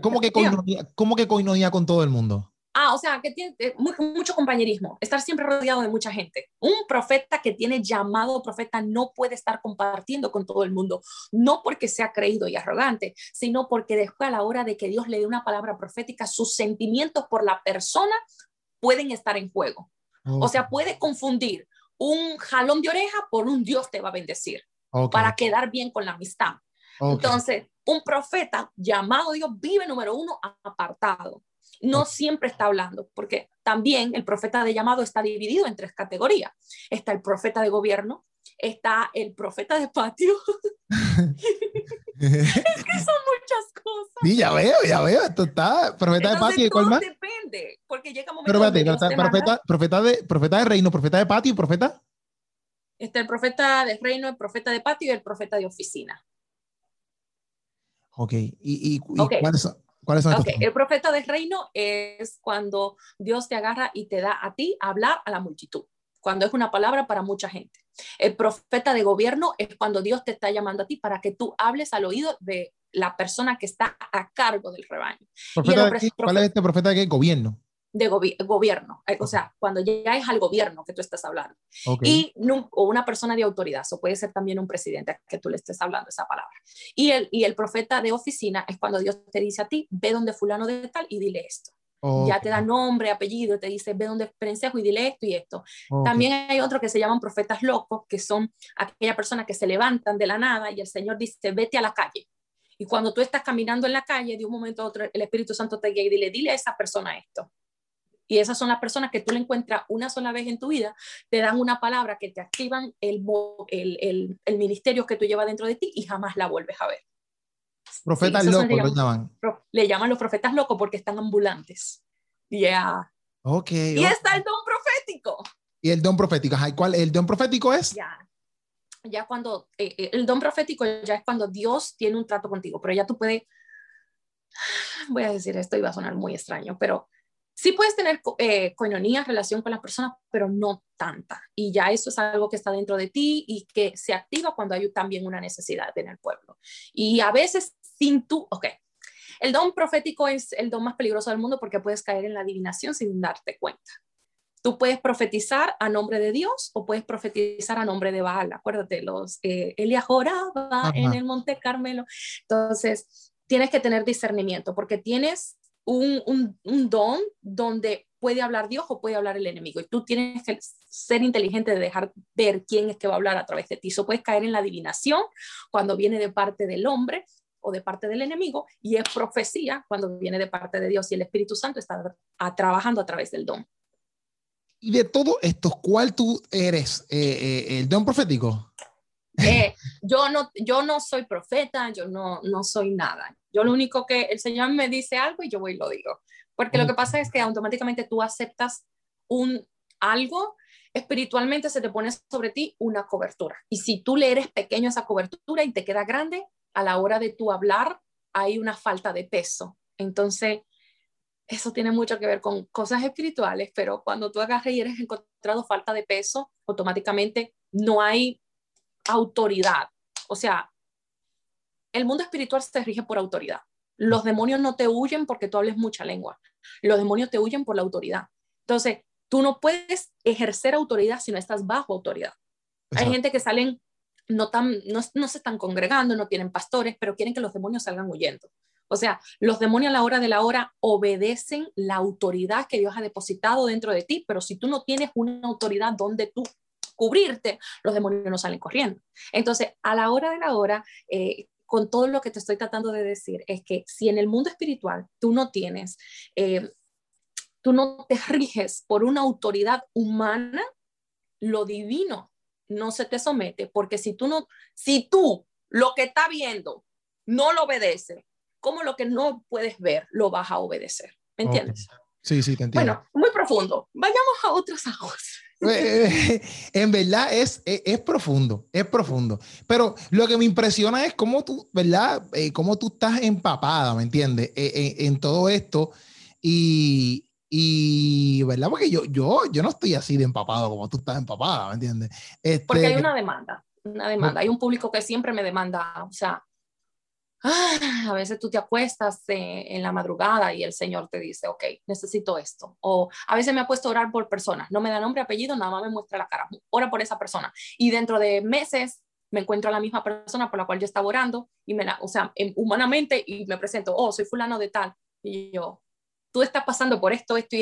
¿Cómo que, coinonía, ¿Cómo que coinonía con todo el mundo? Ah, o sea, que tiene eh, mucho compañerismo, estar siempre rodeado de mucha gente. Un profeta que tiene llamado profeta no puede estar compartiendo con todo el mundo, no porque sea creído y arrogante, sino porque después a la hora de que Dios le dé una palabra profética, sus sentimientos por la persona pueden estar en juego. O sea, puede confundir un jalón de oreja por un Dios te va a bendecir para quedar bien con la amistad. Entonces, un profeta llamado Dios vive número uno apartado no siempre está hablando, porque también el profeta de llamado está dividido en tres categorías. Está el profeta de gobierno, está el profeta de patio. es que son muchas cosas. Sí, ya veo, ya veo. Esto está profeta de patio y cuál más. Depende, porque llega un momento. Pero espérate, profeta, profeta, de, profeta de reino, profeta de patio y profeta. Está el profeta de reino, el profeta de patio y el profeta de oficina. Ok, ¿y, y, ¿cuáles son? ¿Cuáles son okay. El profeta del reino es cuando Dios te agarra y te da a ti hablar a la multitud, cuando es una palabra para mucha gente. El profeta de gobierno es cuando Dios te está llamando a ti para que tú hables al oído de la persona que está a cargo del rebaño. ¿Cuál es este profeta de gobierno? De gobierno, eh, o sea, cuando ya es al gobierno que tú estás hablando. Y o una persona de autoridad, o puede ser también un presidente que tú le estés hablando esa palabra. Y el, y el profeta de oficina es cuando Dios te dice a ti, ve donde fulano de tal y dile esto. Ya te da nombre, apellido, te dice, ve donde Prensejo y dile esto y esto. También hay otro que se llaman profetas locos, que son aquellas personas que se levantan de la nada y el Señor dice, vete a la calle. Y cuando tú estás caminando en la calle, de un momento a otro, el Espíritu Santo te guía y dile, dile a esa persona esto. Y esas son las personas que tú le encuentras una sola vez en tu vida, te dan una palabra que te activan el, el, el, ministerio que tú llevas dentro de ti y jamás la vuelves a ver. Profetas locos le llaman, Le llaman los profetas locos porque están ambulantes. Yeah. Ok. Y está el don profético. Y el don profético, ¿cuál? ¿El don profético es? Ya. Ya cuando, eh, eh, el don profético ya es cuando Dios tiene un trato contigo, pero ya tú puedes, voy a decir esto y va a sonar muy extraño, pero sí puedes tener eh, coinonía, relación con las personas, pero no tanta. Y ya eso es algo que está dentro de ti y que se activa cuando hay también una necesidad en el pueblo. Y a veces sin tú, ok, el don profético es el don más peligroso del mundo porque puedes caer en la adivinación sin darte cuenta. Tú puedes profetizar a nombre de Dios o puedes profetizar a nombre de Baal. Acuérdate, los eh, Elia joraba en el Monte Carmelo. Entonces, tienes que tener discernimiento porque tienes un, don donde puede hablar Dios o puede hablar el enemigo. Y tú tienes que ser inteligente de dejar ver quién es que va a hablar a través de ti. Eso puedes caer en la adivinación cuando viene de parte del hombre o de parte del enemigo y es profecía cuando viene de parte de Dios y el Espíritu Santo está trabajando a través del don. Y de todo esto, ¿cuál tú eres? Eh, eh, ¿El don profético? Eh, yo, no, yo no soy profeta, yo no, no soy nada. Yo lo único que el Señor me dice algo y yo voy y lo digo. Porque lo que pasa es que automáticamente tú aceptas un algo, espiritualmente se te pone sobre ti una cobertura. Y si tú le eres pequeño a esa cobertura y te queda grande, a la hora de tú hablar hay una falta de peso. Entonces, eso tiene mucho que ver con cosas espirituales, pero cuando tú agarras y eres encontrado falta de peso, automáticamente no hay autoridad. O sea, el mundo espiritual se rige por autoridad. Los demonios no te huyen porque tú hables mucha lengua. Los demonios te huyen por la autoridad. Entonces, tú no puedes ejercer autoridad si no estás bajo autoridad. Hay gente que salen, no, tan, no, se están congregando, no tienen pastores, pero quieren que los demonios salgan huyendo. O sea, los demonios a la hora de la hora obedecen la autoridad que Dios ha depositado dentro de ti, pero si tú no tienes una autoridad donde tú cubrirte, los demonios no salen corriendo. Entonces, a la hora de la hora, eh, con todo lo que te estoy tratando de decir es que si en el mundo espiritual tú no tienes eh, tú no te riges por una autoridad humana, lo divino no se te somete, porque si tú no, si tú lo que está viendo no lo obedece, como lo que no puedes ver lo vas a obedecer? ¿Me entiendes? Sí, sí, te entiendo. Bueno, muy profundo. Vayamos a otras aguas. en verdad es, es, profundo, es profundo. Pero lo que me impresiona es cómo tú, ¿verdad? Eh, cómo tú estás empapada, ¿me entiendes? Eh, en todo esto. Y, y, ¿verdad? Porque yo, yo, yo no estoy así de empapado como tú estás empapada, ¿me entiendes? Este, Porque hay una demanda, una demanda. Hay un público que siempre me demanda, o sea, ah, a veces tú te acuestas eh, en la madrugada y el Señor te dice, ok, necesito esto. O a veces me ha puesto a orar por personas, no me da nombre, apellido, nada más me muestra la cara, ora por esa persona. Y dentro de meses me encuentro a la misma persona por la cual yo estaba orando y me la, o sea, humanamente y me presento, oh, soy fulano de tal. Y yo, tú estás pasando por esto, esto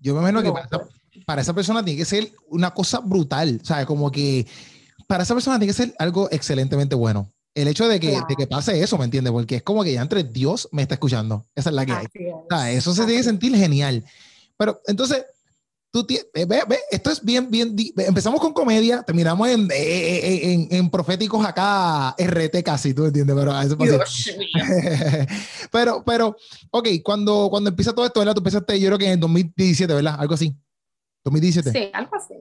Yo me imagino que para esa, persona tiene que ser una cosa brutal, ¿sabes? Como que para esa persona tiene que ser algo excelentemente bueno. El hecho de que, de que pase eso, ¿me entiendes? Porque es como que ya entre Dios me está escuchando. Esa es la que hay. eso se tiene que sentir genial. Pero entonces, Tú eh, ve, ve, esto es bien, bien. Empezamos con comedia, terminamos en, en, en, proféticos acá, RT casi, ¿tú entiendes? Pero, eso pero, pero, ok, cuando, cuando empieza todo esto, ¿verdad? Tú empezaste, yo creo que en 2017, ¿verdad? Algo así. 2017. Sí, algo así.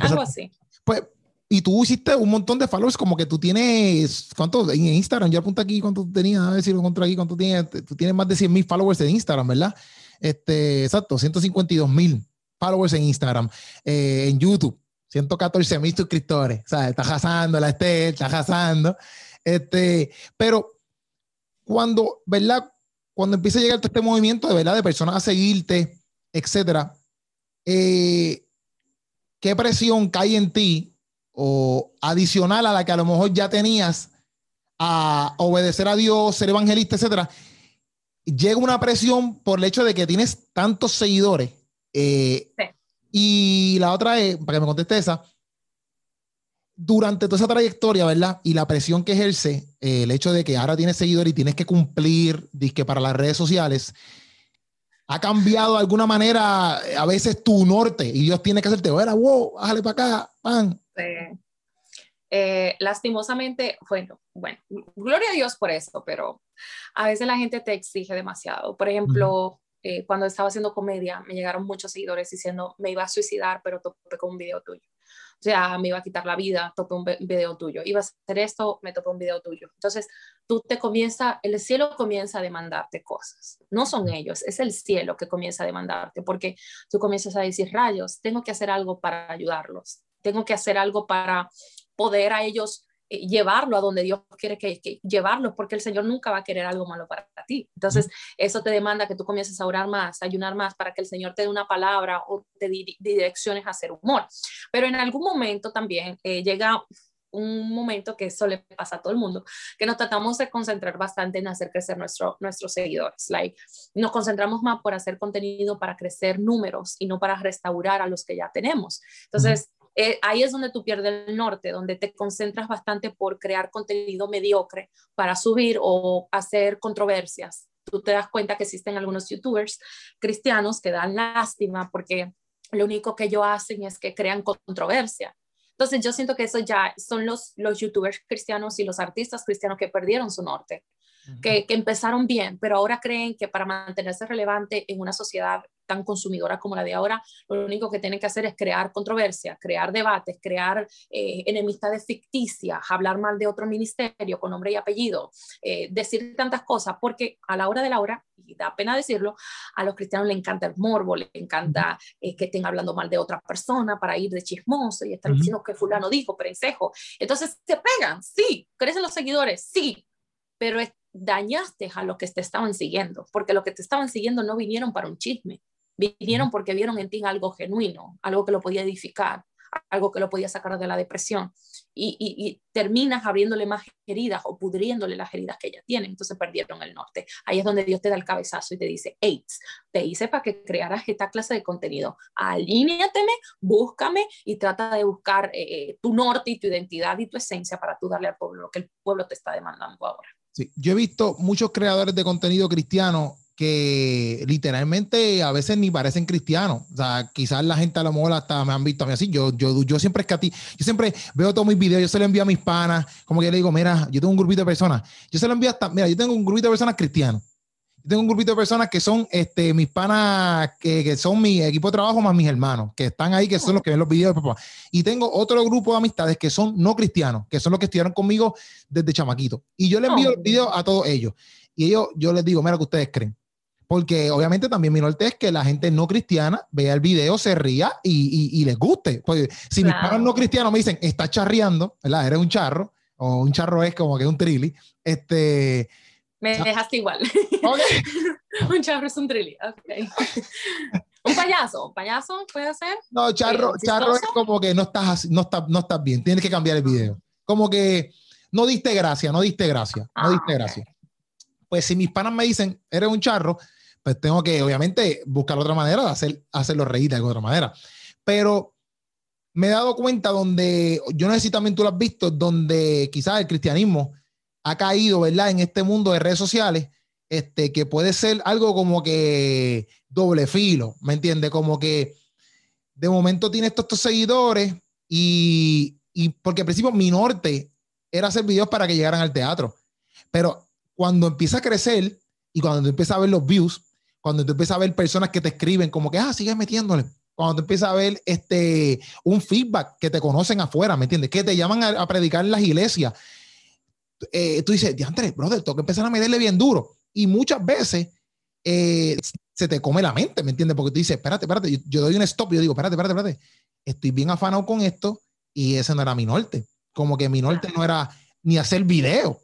algo así. Pues, y tú hiciste un montón de followers, como que tú tienes, ¿cuántos? En Instagram, yo apunto aquí cuánto tenías, a ver si lo encuentro aquí, cuánto tienes, tú tienes más de 100 mil followers en Instagram, ¿verdad? Este, exacto, 152 mil followers en Instagram, eh, en YouTube, 114 mil suscriptores, o sea, está jazando la esté, está jazando. Este, pero cuando, ¿verdad? Cuando empieza a llegar este movimiento de verdad de personas a seguirte, etcétera, eh, ¿qué presión cae en ti o adicional a la que a lo mejor ya tenías a obedecer a Dios, ser evangelista, etcétera? Llega una presión por el hecho de que tienes tantos seguidores eh, y la otra es, para que me conteste esa, durante toda esa trayectoria, ¿verdad? Y la presión que ejerce, eh, el hecho de que ahora tienes seguidores y tienes que cumplir, que para las redes sociales, ha cambiado de alguna manera eh, a veces tu norte y Dios tiene que hacerte, era wow, bájale para acá, pan. lastimosamente, bueno, bueno, gloria a Dios por eso, pero a veces la gente te exige demasiado. Por ejemplo, eh, cuando estaba haciendo comedia, me llegaron muchos seguidores diciendo, me iba a suicidar, pero topé con un video tuyo. O sea, me iba a quitar la vida, topé un video tuyo. Iba a hacer esto, me topé un video tuyo. Entonces, tú te comienza, el cielo comienza a demandarte cosas. No son ellos, es el cielo que comienza a demandarte, porque tú comienzas a decir, rayos, tengo que hacer algo para ayudarlos. Tengo que hacer algo para poder a ellos llevarlo a donde Dios quiere que, que, llevarlo, porque el Señor nunca va a querer algo malo para ti. Entonces, eso te demanda que tú comiences a orar más, a ayunar más, para que el Señor te dé una palabra o te di direcciones a hacer humor. Pero en algún momento también eh, llega un momento que eso le pasa a todo el mundo, que nos tratamos de concentrar bastante en hacer crecer nuestro, nuestros seguidores. Like, nos concentramos más por hacer contenido para crecer números y no para restaurar a los que ya tenemos. Entonces, eh, ahí es donde tú pierdes el norte, donde te concentras bastante por crear contenido mediocre para subir o hacer controversias. Tú te das cuenta que existen algunos youtubers cristianos que dan lástima porque lo único que ellos hacen es que crean controversia. Entonces yo siento que eso ya son los, los youtubers cristianos y los artistas cristianos que perdieron su norte que, empezaron bien, pero ahora creen que para mantenerse relevante en una sociedad tan consumidora como la de ahora, lo único que tienen que hacer es crear controversia, crear debates, crear eh, enemistades ficticias, hablar mal de otro ministerio con nombre y apellido, eh, decir tantas cosas, porque a la hora de la hora, y da pena decirlo, a los cristianos les encanta el morbo, les encanta eh, que estén hablando mal de otra persona para ir de chismoso y estar diciendo que fulano dijo, prensejo. Entonces se pegan, sí, crecen los seguidores, sí, pero es dañaste a los que te estaban siguiendo, porque los que te estaban siguiendo no vinieron para un chisme, vinieron porque vieron en ti algo genuino, algo que lo podía edificar, algo que lo podía sacar de la depresión. Y, terminas abriéndole más heridas o pudriéndole las heridas que ella tiene. Entonces perdieron el norte. Ahí es donde Dios te da el cabezazo y te dice, AIDS, te hice para que crearas esta clase de contenido. Alíñateme, búscame y trata de buscar eh, eh, tu norte y tu identidad y tu esencia para tú darle al pueblo lo que el pueblo te está demandando ahora. Sí, yo he visto muchos creadores de contenido cristiano que literalmente a veces ni parecen cristianos. O sea, quizás la gente a lo mejor hasta me han visto a mí así. Yo, yo, yo siempre es que a ti, yo siempre veo todos mis videos, yo se lo envío a mis panas, como que le digo, mira, yo tengo un grupito de personas. Yo se lo envío hasta, mira, yo tengo un grupito de personas cristianos. Tengo un grupito de personas que son este, mis panas, que, que, son mi equipo de trabajo más mis hermanos, que están ahí, que son los que ven los videos de papá. Y tengo otro grupo de amistades que son no cristianos, que son los que estudiaron conmigo desde chamaquito. Y yo le envío oh. los videos a todos ellos. Y ellos, yo les digo, mira, que ustedes creen? Porque obviamente también mi norte es que la gente no cristiana vea el video, se ría y, y, y les guste. Porque si mis panas no cristianos me dicen, está charreando, ¿verdad? Eres un charro, o un charro es como que es un trilli, este... Me dejaste igual. Okay. un charro es un trilli, ok. un payaso, un payaso puede ser. No, charro, charro es como que no estás, no, estás, no estás bien, tienes que cambiar el video. Como que no diste gracia, no diste gracia, no ah, diste gracia. Pues si mis panas me dicen, eres un charro, pues tengo que obviamente buscar otra manera de hacer, hacerlo reír de alguna otra manera. Pero me he dado cuenta donde, yo no sé si también tú lo has visto, donde quizás el cristianismo ha caído, ¿verdad? En este mundo de redes sociales, este, que puede ser algo como que doble filo, ¿me entiendes? Como que de momento tiene estos, seguidores y, y porque al principio mi norte era hacer videos para que llegaran al teatro, pero cuando empieza a crecer y cuando empieza a ver los views, cuando tú empiezas a ver personas que te escriben como que, ah, sigue metiéndole. Cuando tú empiezas a ver este, un feedback que te conocen afuera, ¿me entiendes? Que te llaman a, predicar en las iglesias. Eh, tú dices, diantre, brother, tengo que empezar a meterle bien duro. Y muchas veces eh, se te come la mente, ¿me entiendes? Porque tú dices, espérate, espérate, yo, doy un stop yo digo, espérate, espérate, espérate, estoy bien afanado con esto y ese no era mi norte. Como que mi norte no era ni hacer video.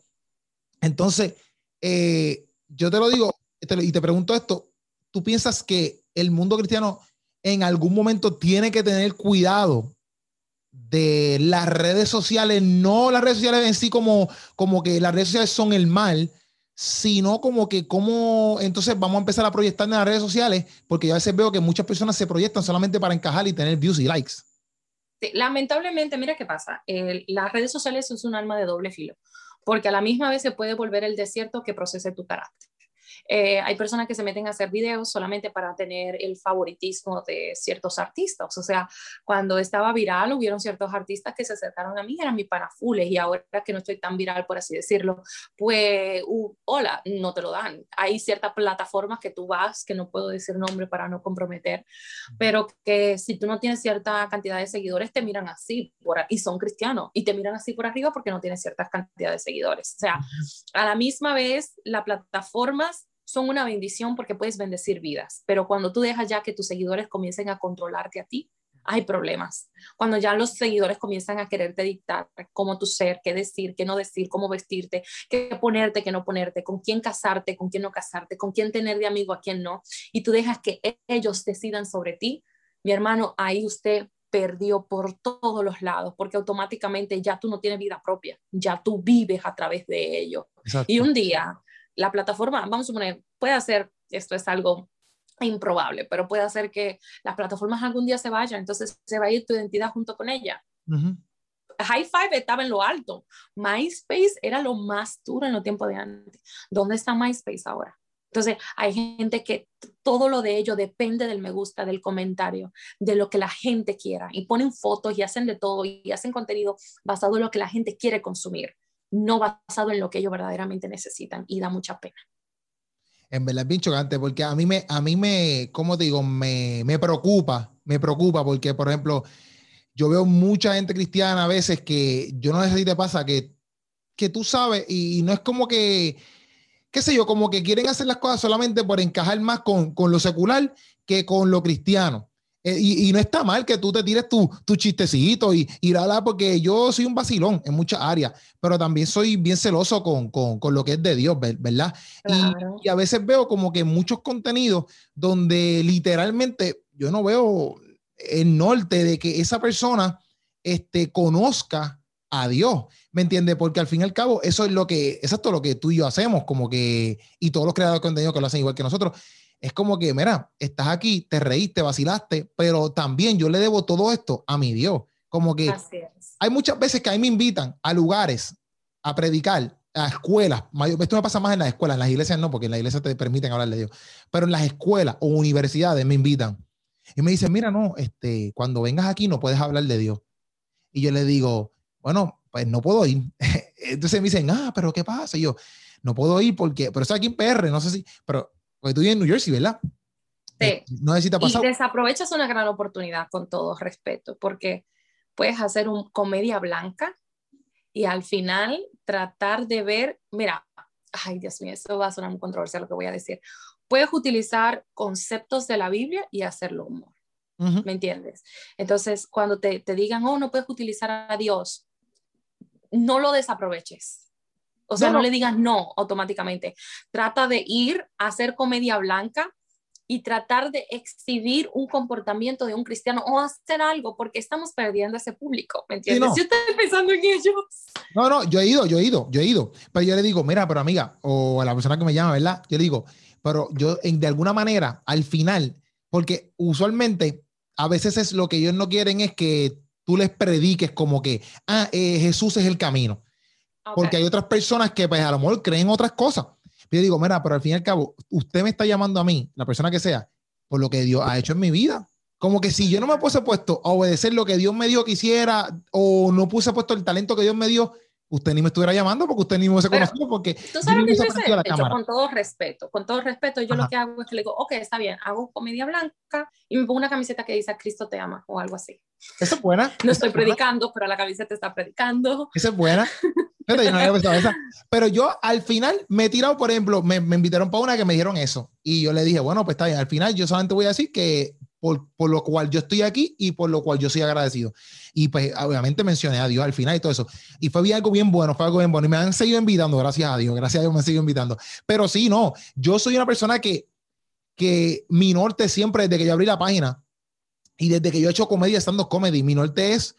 Entonces, eh, yo te lo digo, y te pregunto esto, ¿tú piensas que el mundo cristiano en algún momento tiene que tener cuidado de las redes sociales, no las redes sociales en sí como, como que las redes sociales son el mal, sino como que cómo entonces vamos a empezar a proyectar en las redes sociales, porque yo a veces veo que muchas personas se proyectan solamente para encajar y tener views y likes. lamentablemente, mira qué pasa, las redes sociales es un arma de doble filo, porque a la misma vez se puede volver el desierto que procese tu carácter. Eh, hay personas que se meten a hacer videos solamente para tener el favoritismo de ciertos artistas. O sea, cuando estaba viral, hubieron ciertos artistas que se acercaron a mí, eran mis parafules, y ahora que no estoy tan viral, por así decirlo, pues, uh, hola, no te lo dan. Hay ciertas plataformas que tú vas, que no puedo decir nombre para no comprometer, pero que si tú no tienes cierta cantidad de seguidores, te miran así, por, y son cristianos, y te miran así por arriba porque no tienes ciertas cantidades de seguidores. O sea, a la misma vez, las plataformas son una bendición porque puedes bendecir vidas, pero cuando tú dejas ya que tus seguidores comiencen a controlarte a ti, hay problemas. Cuando ya los seguidores comienzan a quererte dictar cómo tu ser, qué decir, qué no decir, cómo vestirte, qué ponerte, qué no ponerte, con quién casarte, con quién no casarte, con quién tener de amigo, a quién no, y tú dejas que ellos decidan sobre ti, mi hermano, ahí usted perdió por todos los lados, porque automáticamente ya tú no tienes vida propia, ya tú vives a través de ellos. Y un día la plataforma, vamos a suponer, puede hacer, esto es algo improbable, pero puede hacer que las plataformas algún día se vayan, entonces se va a ir tu identidad junto con ella. High Five estaba en lo alto, MySpace era lo más duro en los tiempos de antes. ¿Dónde está MySpace ahora? Entonces, hay gente que todo lo de ello depende del me gusta, del comentario, de lo que la gente quiera. Y ponen fotos y hacen de todo y hacen contenido basado en lo que la gente quiere consumir no basado en lo que ellos verdaderamente necesitan y da mucha pena. En verdad es bien chocante porque a mí me, a mí me, como digo, me, me preocupa, me preocupa porque, por ejemplo, yo veo mucha gente cristiana a veces que yo no sé si te pasa que, que tú sabes y, no es como que, qué sé yo, como que quieren hacer las cosas solamente por encajar más con, con lo secular que con lo cristiano. Eh, y, no está mal que tú te tires tu, tu chistecito y, y la, porque yo soy un vacilón en muchas áreas, pero también soy bien celoso con, con, con lo que es de Dios, ¿verdad? Y, a veces veo como que muchos contenidos donde literalmente yo no veo el norte de que esa persona este, conozca a Dios, ¿me entiendes? Porque al fin y al cabo eso es lo que, eso es todo lo que tú y yo hacemos, como que, y todos los creadores de contenido que lo hacen igual que nosotros, es como que, mira, estás aquí, te reíste, vacilaste, pero también yo le debo todo esto a mi Dios. Como que hay muchas veces que a mí me invitan a lugares a predicar a escuelas, esto me pasa más en las escuelas, en las iglesias no, porque en las iglesias te permiten hablar de Dios, pero en las escuelas o universidades me invitan y me dicen, mira, no, este, cuando vengas aquí no puedes hablar de Dios. Y yo le digo, bueno, pues no puedo ir. Entonces me dicen, ah, pero ¿qué pasa? Y yo, no puedo ir porque, pero estoy aquí en PR, no sé si, pero porque tú vives en New Jersey, ¿verdad? Sí. Eh, no ha pasado. Y desaprovechas una gran oportunidad con todo respeto, porque puedes hacer un comedia blanca y al final tratar de ver, mira, ay Dios mío, eso va a sonar muy controversial lo que voy a decir. Puedes utilizar conceptos de la Biblia y hacerlo humor. ¿Me entiendes? Entonces, cuando te, te, digan, oh, no puedes utilizar a Dios, no lo desaproveches. O sea, no, le digas no automáticamente. Trata de ir a hacer comedia blanca y tratar de exhibir un comportamiento de un cristiano o hacer algo porque estamos perdiendo ese público, ¿me entiendes? Yo estoy pensando en ellos. No, no, yo he ido, yo he ido, yo he ido, pero yo le digo, mira, pero amiga, o a la persona que me llama, ¿verdad? Yo le digo, pero yo de alguna manera, al final, porque usualmente a veces es lo que ellos no quieren es que tú les prediques como que, ah, eh, Jesús es el camino. Porque hay otras personas que pues a lo mejor creen otras cosas. Yo digo, mira, pero al fin y al cabo, usted me está llamando a mí, la persona que sea, por lo que Dios ha hecho en mi vida. Como que si yo no me puse puesto a obedecer lo que Dios me dio que hiciera o no puse puesto el talento que Dios me dio, usted ni me estuviera llamando porque usted ni me hubiese conocido porque tú sabes que yo con todo respeto con todo respeto yo lo que hago es que le digo ok está bien hago comedia blanca y me pongo una camiseta que dice Cristo te ama o algo así eso es buena no estoy predicando pero la camiseta está predicando. Esa es buena pero yo al final me he tirado por ejemplo me, me invitaron para una que me dijeron eso y yo le dije bueno pues está bien al final yo solamente voy a decir que por, por, lo cual yo estoy aquí y por lo cual yo soy agradecido. Y pues obviamente mencioné a Dios al final y todo eso. Y fue algo bien bueno, fue algo bien bueno. Y me han seguido invitando, gracias a Dios, gracias a Dios me han seguido invitando. Pero sí, no, yo soy una persona que, que mi norte siempre, desde que yo abrí la página y desde que yo he hecho comedia, estando comedy, mi norte es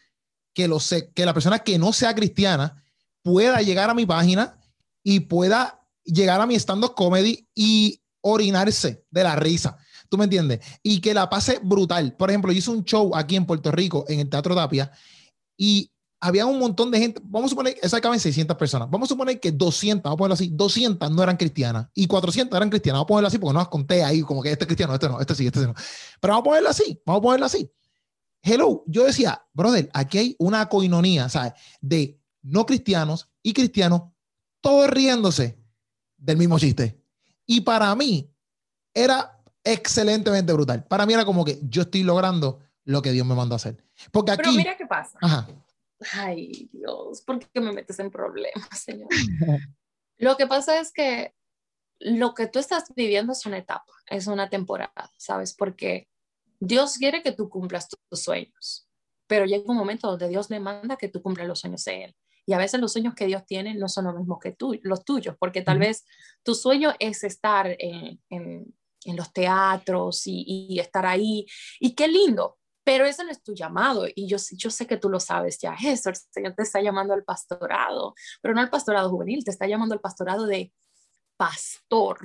que, lo sé, que la persona que no sea cristiana pueda llegar a mi página y pueda llegar a mi stand-up comedy y orinarse de la risa. ¿Tú me entiendes? Y que la pase brutal. Por ejemplo, yo hice un show aquí en Puerto Rico, en el Teatro Tapia, y había un montón de gente, vamos a suponer, esa caben 600 personas, vamos a suponer que 200, vamos a ponerlo así, 200 no eran cristianas y 400 eran cristianas, vamos a ponerlo así porque no las conté ahí como que este es cristiano, este no, este sí, este sí no. Pero vamos a ponerlo así, vamos a ponerlo así. Hello, yo decía, brother, aquí hay una coinonía, ¿sabes? De no cristianos y cristianos, todos riéndose del mismo chiste. Y para mí era excelentemente brutal. Para mí era como que yo estoy logrando lo que Dios me mandó a hacer. Porque aquí... Pero mira qué pasa. Ay, Dios, ¿por qué me metes en problemas, Señor? lo que pasa es que lo que tú estás viviendo es una etapa, es una temporada, ¿sabes? Porque Dios quiere que tú cumplas tus sueños, pero llega un momento donde Dios le manda que tú cumplas los sueños de Él. Y a veces los sueños que Dios tiene no son los mismos que tú, los tuyos, porque tal vez tu sueño es estar en, en los teatros y, estar ahí. Y qué lindo, pero ese no es tu llamado. Y yo, yo sé que tú lo sabes ya, eso, el Señor te está llamando al pastorado, pero no al pastorado juvenil, te está llamando al pastorado de pastor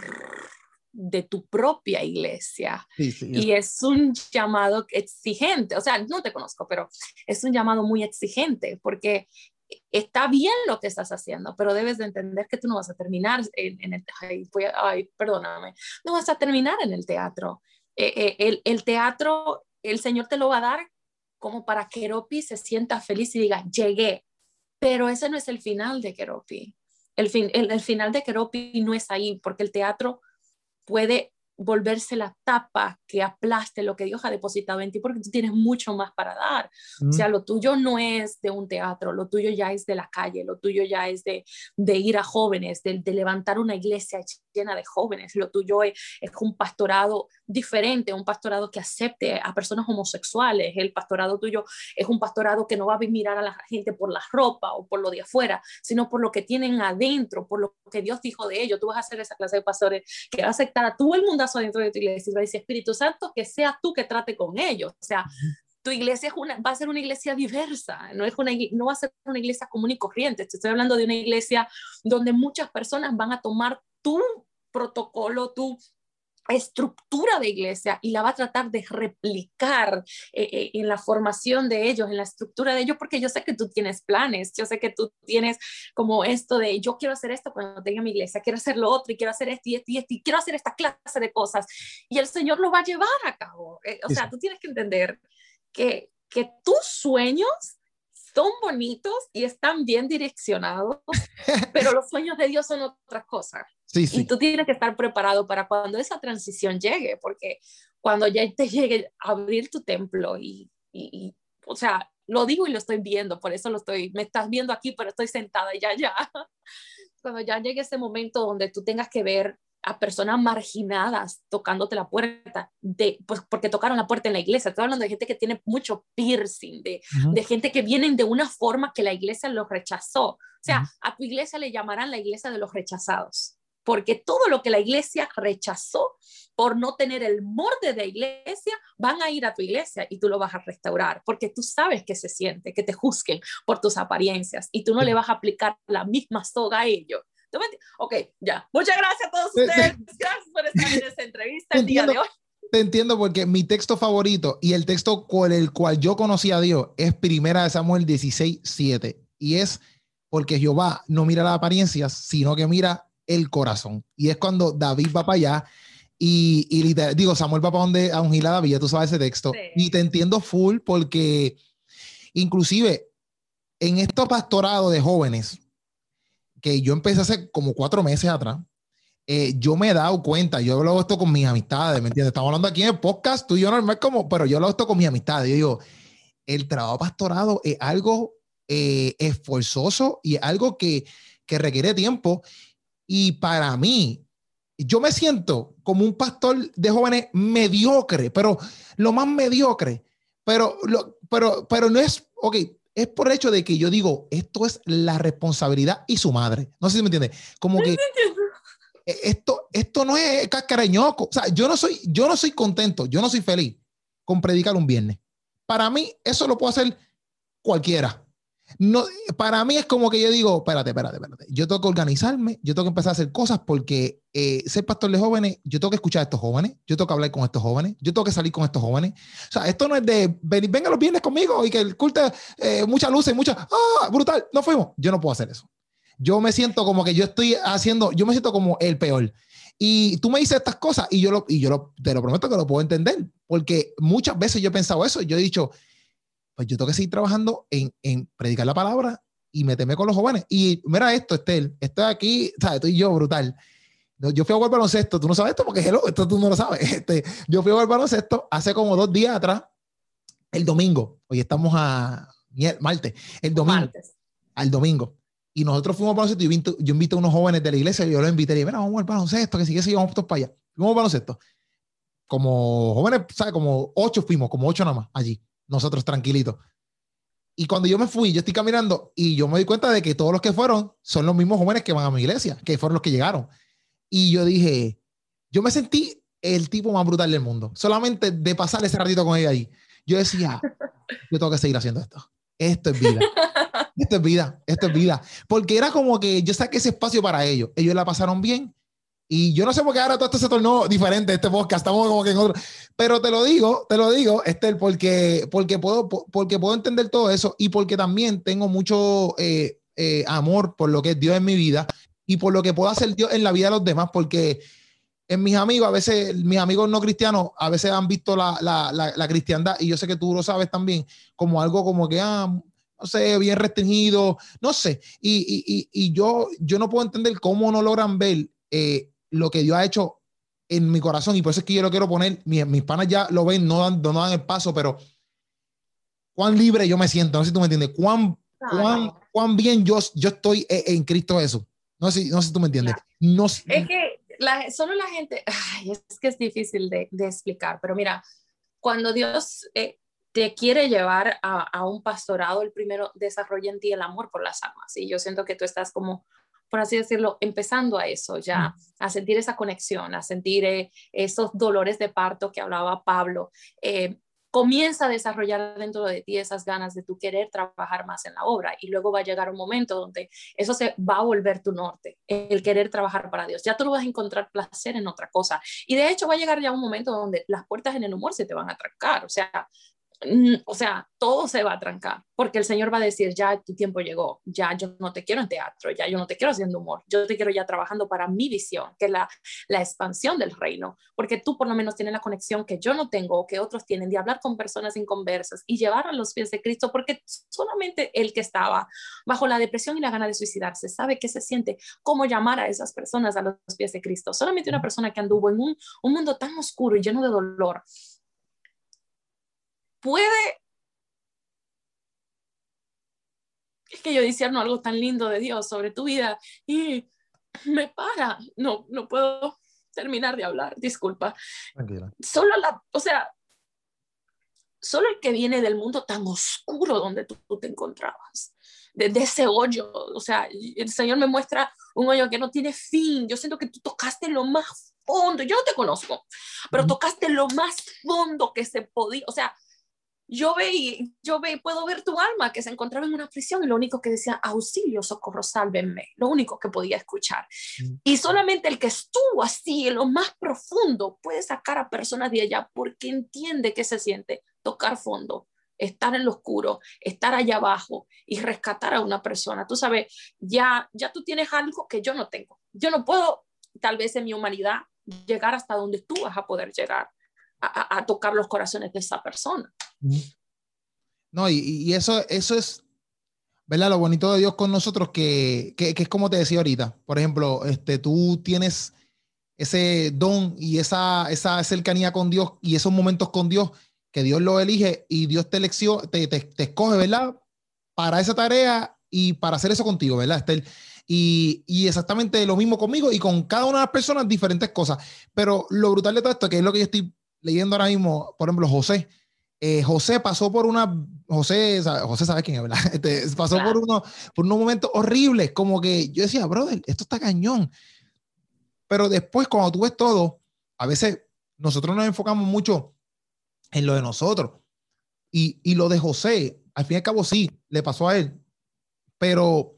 de tu propia iglesia. y es un llamado exigente, o sea, no te conozco, pero es un llamado muy exigente porque está bien lo que estás haciendo, pero debes de entender que tú no vas a terminar en, el, ay, perdóname, no vas a terminar en el teatro. Eh, eh, el, el, teatro, el Señor te lo va a dar como para que Keropi se sienta feliz y diga, llegué, pero ese no es el final de Keropi. El, fin, el, el final de Keropi no es ahí, porque el teatro puede volverse la tapa que aplaste lo que Dios ha depositado en ti, porque tú tienes mucho más para dar. O sea, lo tuyo no es de un teatro, lo tuyo ya es de la calle, lo tuyo ya es de, de ir a jóvenes, de, de, levantar una iglesia llena de jóvenes, lo tuyo es, es, un pastorado diferente, un pastorado que acepte a personas homosexuales, el pastorado tuyo es un pastorado que no va a mirar a la gente por la ropa o por lo de afuera, sino por lo que tienen adentro, por lo que Dios dijo de ellos. Tú vas a ser esa clase de pastores que va a aceptar a todo el mundo dentro de tu iglesia y va a decir, Espíritu Santo, que sea tú que trate con ellos. O sea, tu iglesia es una, va a ser una iglesia diversa, no, es una, no va a ser una iglesia común y corriente. Te estoy hablando de una iglesia donde muchas personas van a tomar tu protocolo, tu estructura de iglesia y la va a tratar de replicar eh, eh, en la formación de ellos, en la estructura de ellos, porque yo sé que tú tienes planes, yo sé que tú tienes como esto de yo quiero hacer esto cuando tenga mi iglesia, quiero hacer lo otro y quiero hacer esto y esto y esto y quiero hacer esta clase de cosas. Y el Señor lo va a llevar a cabo. Eh, o sea, tú tienes que entender que, que tus sueños son bonitos y están bien direccionados, pero los sueños de Dios son otra cosa. Y tú tienes que estar preparado para cuando esa transición llegue, porque cuando ya te llegue a abrir tu templo y, y, o sea, lo digo y lo estoy viendo, por eso lo estoy, me estás viendo aquí, pero estoy sentada y ya, ya. Cuando ya llegue ese momento donde tú tengas que ver a personas marginadas tocándote la puerta, de, pues porque tocaron la puerta en la iglesia. Estoy hablando de gente que tiene mucho piercing, de, de gente que vienen de una forma que la iglesia los rechazó. O sea, a tu iglesia le llamarán la iglesia de los rechazados, porque todo lo que la iglesia rechazó por no tener el morde de iglesia, van a ir a tu iglesia y tú lo vas a restaurar, porque tú sabes que se siente, que te juzguen por tus apariencias y tú no le vas a aplicar la misma soga a ellos Ok, ya. Muchas gracias a todos ustedes. Gracias por estar en esta entrevista el día de hoy. Te entiendo porque mi texto favorito y el texto con el cual yo conocí a Dios es Primera de Samuel 16, 7. Y es porque Jehová no mira las apariencias, sino que mira el corazón. Y es cuando David va para allá y, y digo, Samuel va para donde a ungir a David, ya tú sabes ese texto. Y te entiendo full porque inclusive en estos pastorados de jóvenes, que yo empecé hace como cuatro meses atrás, eh, yo me he dado cuenta, yo hablo esto con mis amistades, ¿me entiendes? Estamos hablando aquí en el podcast, tú y yo normal como, pero yo hablo esto con mis amistades. Yo digo, el trabajo pastorado es algo eh, esforzoso y algo que, que requiere tiempo. Y para mí, yo me siento como un pastor de jóvenes mediocre, pero lo más mediocre, pero, lo, pero, pero no es, ok, es por el hecho de que yo digo, esto es la responsabilidad y su madre. No sé si me entiende. Como que e, esto, esto no es cascarañoco. O sea, yo no, soy, yo no soy contento, yo no soy feliz con predicar un viernes. Para mí, eso lo puede hacer cualquiera. No, para mí es como que yo digo, espérate, espérate, espérate. Yo tengo que organizarme, yo tengo que empezar a hacer cosas porque eh, ser pastor de jóvenes, yo tengo que escuchar a estos jóvenes, yo tengo que hablar con estos jóvenes, yo tengo que salir con estos jóvenes. O sea, esto no es de venir, venga los viernes conmigo y que el culto, eh, mucha luz y mucha, ah, brutal, no fuimos. Yo no puedo hacer eso. Yo me siento como que yo estoy haciendo, yo me siento como el peor. Y tú me dices estas cosas y yo, lo, y yo lo, te lo prometo que lo puedo entender, porque muchas veces yo he pensado eso, yo he dicho, pues yo tengo que seguir trabajando en, en predicar la palabra y meterme con los jóvenes. Y mira esto, Estel, estoy aquí, ¿sabes? Estoy yo brutal. Yo fui a jugar baloncesto, tú no sabes esto porque hello, esto tú no lo sabes. Este, yo fui a jugar baloncesto hace como dos días atrás, el domingo. Hoy estamos a martes, el domingo. Al domingo. Y nosotros fuimos a baloncesto. Yo invito, yo invito a unos jóvenes de la iglesia y yo los invité y dije, mira, vamos a jugar baloncesto, que sigue que vamos todos para allá. Fuimos a baloncesto. Como jóvenes, ¿sabes? Como ocho fuimos, como ocho nada más allí nosotros tranquilitos. Y cuando yo me fui, yo estoy caminando y yo me di cuenta de que todos los que fueron son los mismos jóvenes que van a mi iglesia, que fueron los que llegaron. Y yo dije, yo me sentí el tipo más brutal del mundo, solamente de pasar ese ratito con ella ahí. Yo decía, yo tengo que seguir haciendo esto. Esto es vida. Esto es vida. Esto es vida. Porque era como que yo saqué ese espacio para ellos. Ellos la pasaron bien y yo no sé por qué ahora todo esto se tornó diferente, este podcast, estamos como que en otro. Pero te lo digo, te lo digo, Esther, porque, porque, puedo, porque puedo entender todo eso y porque también tengo mucho eh, eh, amor por lo que es Dios en mi vida y por lo que puedo hacer Dios en la vida de los demás, porque en mis amigos, a veces, mis amigos no cristianos, a veces han visto la, la, la, cristiandad, y yo sé que tú lo sabes también, como algo como que, ah, no sé, bien restringido, no sé. Y, y, y, yo, yo no puedo entender cómo no logran ver eh, lo que Dios ha hecho en mi corazón y por eso es que yo lo quiero poner, mis, mis panas ya lo ven, no dan, no dan el paso, pero cuán libre yo me siento, no sé si tú me entiendes, cuán, cuán, cuán bien yo, yo estoy e, en, Cristo eso. No sé, no sé si tú me entiendes. No, es que la, solo la gente, es que es difícil de, de explicar, pero mira, cuando Dios eh, te quiere llevar a, a, un pastorado, el primero desarrolla en ti el amor por las almas. Y yo siento que tú estás como por así decirlo, empezando a eso ya, a sentir esa conexión, a sentir eh, esos dolores de parto que hablaba Pablo. Eh, comienza a desarrollar dentro de ti esas ganas de tu querer trabajar más en la obra y luego va a llegar un momento donde eso se va a volver tu norte, el querer trabajar para Dios. Ya tú vas a encontrar placer en otra cosa. Y de hecho va a llegar ya un momento donde las puertas en el humor se te van a trancar. O sea, o sea, todo se va a trancar, porque el Señor va a decir, ya tu tiempo llegó, ya yo no te quiero en teatro, ya yo no te quiero haciendo humor, yo te quiero ya trabajando para mi visión, que es la, la expansión del reino, porque tú por lo menos tienes la conexión que yo no tengo o que otros tienen de hablar con personas inconversas y llevar a los pies de Cristo, porque solamente el que estaba bajo la depresión y la gana de suicidarse sabe qué se siente, cómo llamar a esas personas a los pies de Cristo. Solamente una persona que anduvo en un, un mundo tan oscuro y lleno de dolor puede... Es que yo no algo tan lindo de Dios sobre tu vida y me para. No, no puedo terminar de hablar, disculpa. Solo la, o sea, solo el que viene del mundo tan oscuro donde tú, te encontrabas, de, ese hoyo, o sea, el Señor me muestra un hoyo que no tiene fin. Yo siento que tú tocaste lo más fondo, yo no te conozco, pero tocaste lo más fondo que se podía, o sea, yo veí, yo ve, puedo ver tu alma que se encontraba en una prisión y lo único que decía, auxilio, socorro, sálvenme, lo único que podía escuchar. Mm. Y solamente el que estuvo así en lo más profundo puede sacar a personas de allá porque entiende que se siente tocar fondo, estar en lo oscuro, estar allá abajo y rescatar a una persona. Tú sabes, ya, ya tú tienes algo que yo no tengo. Yo no puedo, tal vez en mi humanidad, llegar hasta donde tú vas a poder llegar a, tocar los corazones de esa persona. No, y, eso, eso es, ¿verdad? Lo bonito de Dios con nosotros, que, que, es como te decía ahorita. Por ejemplo, este, tú tienes ese don y esa, esa cercanía con Dios y esos momentos con Dios que Dios lo elige y Dios te, elección, te, te, escoge, ¿verdad? Para esa tarea y para hacer eso contigo, ¿verdad, Estel? Y, y, exactamente lo mismo conmigo y con cada una de las personas diferentes cosas. Pero lo brutal de todo esto, que es lo que yo estoy leyendo ahora mismo, por ejemplo, José. Eh, José pasó por una, José, José sabe quién es, ¿verdad? Este, pasó por, uno, por unos momentos horribles, como que yo decía, brother, esto está cañón. Pero después, cuando tú ves todo, a veces nosotros nos enfocamos mucho en lo de nosotros. Y, y lo de José, al fin y al cabo sí, le pasó a él. Pero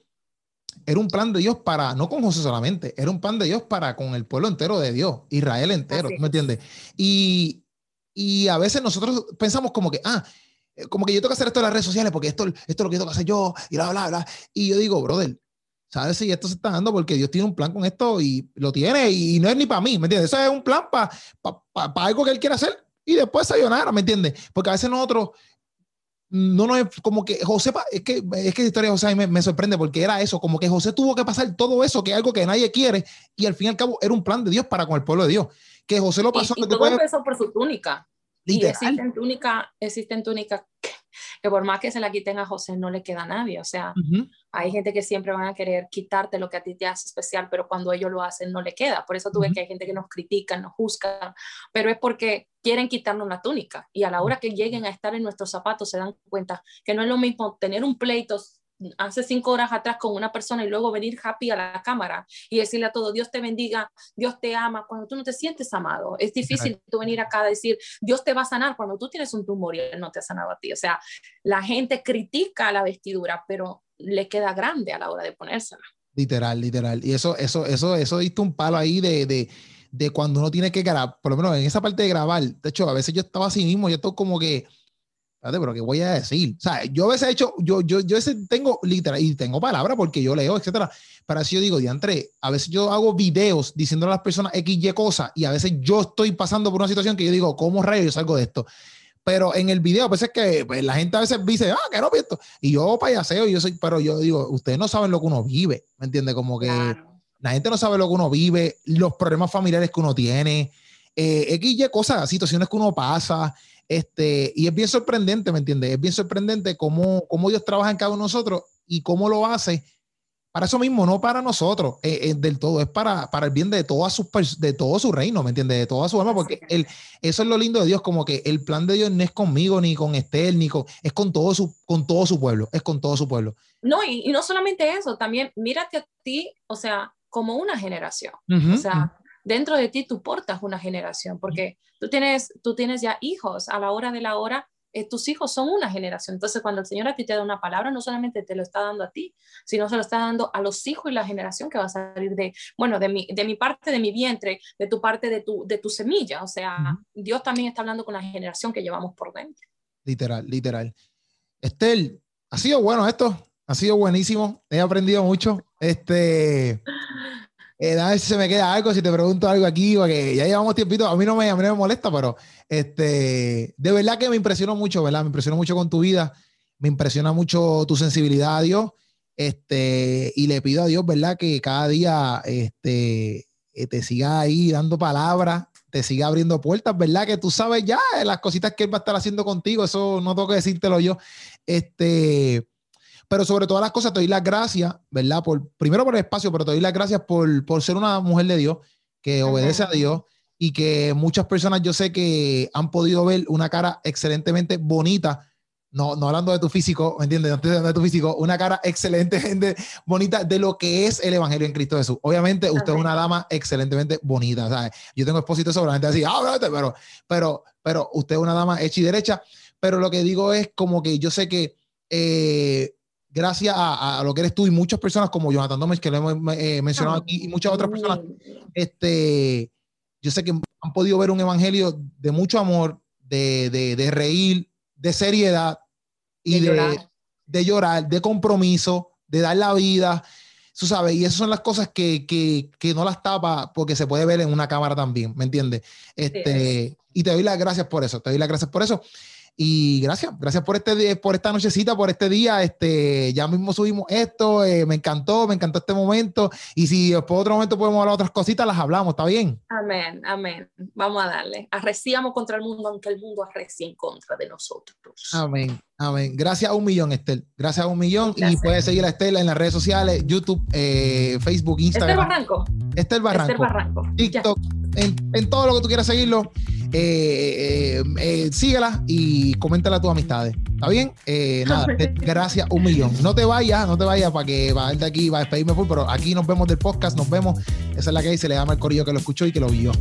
era un plan de Dios para, no con José solamente, era un plan de Dios para con el pueblo entero de Dios, Israel entero, ¿me entiendes? Y, y a veces nosotros pensamos como que, ah, eh, como que yo tengo que hacer esto en las redes sociales porque esto, esto es lo que tengo que hacer yo, y bla, bla, bla. Y yo digo, brother, ¿sabes si esto se está dando? Porque Dios tiene un plan con esto y lo tiene y, no es ni para mí, ¿me entiendes? Eso es un plan para algo que Él quiere hacer y después sayonara, ¿me entiendes? Porque a veces nosotros no no es como que José, es que, es que la historia de José me, me, sorprende porque era eso, como que José tuvo que pasar todo eso, que es algo que nadie quiere, y al fin y al cabo era un plan de Dios para con el pueblo de Dios. Que José lo pasó. Y, y todo empezó por su túnica. Literal. Y existen túnica, existen túnicas que por más que se la quiten a José no le queda a nadie. O sea, hay gente que siempre van a querer quitarte lo que a ti te hace especial, pero cuando ellos lo hacen no le queda. Por eso tú ves que hay gente que nos critica, nos juzga, pero es porque quieren quitarnos la túnica y a la hora que lleguen a estar en nuestros zapatos se dan cuenta que no es lo mismo tener un pleito hace cinco horas atrás con una persona y luego venir happy a la cámara y decirle a todo, Dios te bendiga, Dios te ama, cuando tú no te sientes amado. Es difícil tú venir acá a decir, Dios te va a sanar cuando tú tienes un tumor y Él no te ha sanado a ti. O sea, la gente critica la vestidura, pero le queda grande a la hora de ponérsela. Literal, literal. Y eso, eso, eso, eso diste un palo ahí de, de, de cuando uno tiene que grabar, por lo menos en esa parte de grabar. De hecho, a veces yo estaba así mismo, yo estoy como que pero ¿qué voy a decir? O sea, yo a veces he hecho, yo, yo, yo tengo literal, y tengo palabras porque yo leo, etcétera. Pero así yo digo, diantre, a veces yo hago videos diciendo a las personas X, Y cosas, y a veces yo estoy pasando por una situación que yo digo, ¿cómo rayos yo salgo de esto? Pero en el video, a veces que pues, la gente a veces dice, ah, que no esto. Y yo payaseo, y yo soy, pero yo digo, ustedes no saben lo que uno vive, ¿me entiende? Como que la gente no sabe lo que uno vive, los problemas familiares que uno tiene, eh, X, Y cosas, situaciones que uno pasa. Este, y es bien sorprendente, ¿me entiendes? Es bien sorprendente cómo, cómo Dios trabaja en cada uno de nosotros y cómo lo hace para eso mismo, no para nosotros eh, eh, del todo, es para, para el bien de, todas sus, de todo su reino, ¿me entiendes? De toda su alma, porque el, eso es lo lindo de Dios, como que el plan de Dios no es conmigo, ni con Estel, ni con, es con todo su, con todo su pueblo, es con todo su pueblo. No, y, y no solamente eso, también mírate a ti, o sea, como una generación. o sea, dentro de ti tú portas una generación, porque tú tienes, tú tienes ya hijos, a la hora de la hora eh, tus hijos son una generación. Entonces, cuando el Señor a ti te da una palabra, no solamente te lo está dando a ti, sino se lo está dando a los hijos y la generación que va a salir de, bueno, de mi, de mi parte, de mi vientre, de tu parte, de tu, de tu semilla. O sea, Dios también está hablando con la generación que llevamos por dentro. Literal, literal. Estel, ha sido bueno esto, ha sido buenísimo, he aprendido mucho. Este, eh, a ver si se me queda algo, si te pregunto algo aquí, porque ya llevamos tiempito, a mí no me, a mí no me molesta, pero este, de verdad que me impresionó mucho, ¿verdad? Me impresionó mucho con tu vida, me impresiona mucho tu sensibilidad a Dios, este, y le pido a Dios, ¿verdad? Que cada día, este, eh, te siga ahí dando palabras, te siga abriendo puertas, ¿verdad? Que tú sabes ya las cositas que Él va a estar haciendo contigo, eso no tengo que decírtelo yo, este pero sobre todas las cosas, te doy las gracias, ¿verdad? Por, primero por el espacio, pero te doy las gracias por, por ser una mujer de Dios, que obedece a Dios y que muchas personas yo sé que han podido ver una cara excelentemente bonita. No, no hablando de tu físico, ¿me entiendes? No de tu físico, una cara excelentemente bonita de lo que es el Evangelio en Cristo Jesús. Obviamente, usted es una dama excelentemente bonita. ¿sabes? Yo tengo exposito seguramente así, ah, pero, pero, pero usted es una dama hecha y derecha. Pero lo que digo es como que yo sé que eh, gracias a, lo que eres tú y muchas personas como Jonathan Gómez, que lo hemos eh, mencionado aquí, y muchas otras personas, este, yo sé que han podido ver un evangelio de mucho amor, de, de, de reír, de seriedad y de, llorar. de, llorar. de compromiso, de dar la vida. Tú sabes, y esas son las cosas que, que, que, no las tapa porque se puede ver en una cámara también, ¿me entiendes? Este, Y te doy las gracias por eso, te doy las gracias por eso. Y gracias, gracias por este por esta nochecita, por este día. Este, ya mismo subimos esto, eh, me encantó, me encantó este momento. Y si por otro momento podemos hablar otras cositas, las hablamos, ¿está bien? Amén, amén. Vamos a darle. Arreciamos contra el mundo, aunque el mundo arrecie en contra de nosotros. Amén, amén. Gracias a un millón, Estel. Gracias a un millón. Y puedes seguir a Estel en las redes sociales, YouTube, eh, Facebook, Instagram. Estel Barranco. Estel Barranco. Barranco. TikTok, en, en todo lo que tú quieras seguirlo. Eh, eh, eh, síguela y coméntala a tus amistades. ¿Está bien? nada, gracias un millón. No te vayas, no te vayas para que va de aquí, va a despedirme full, pero aquí nos vemos del podcast, nos vemos. Esa es la que dice, le llama el corillo que lo escuchó y que lo vio.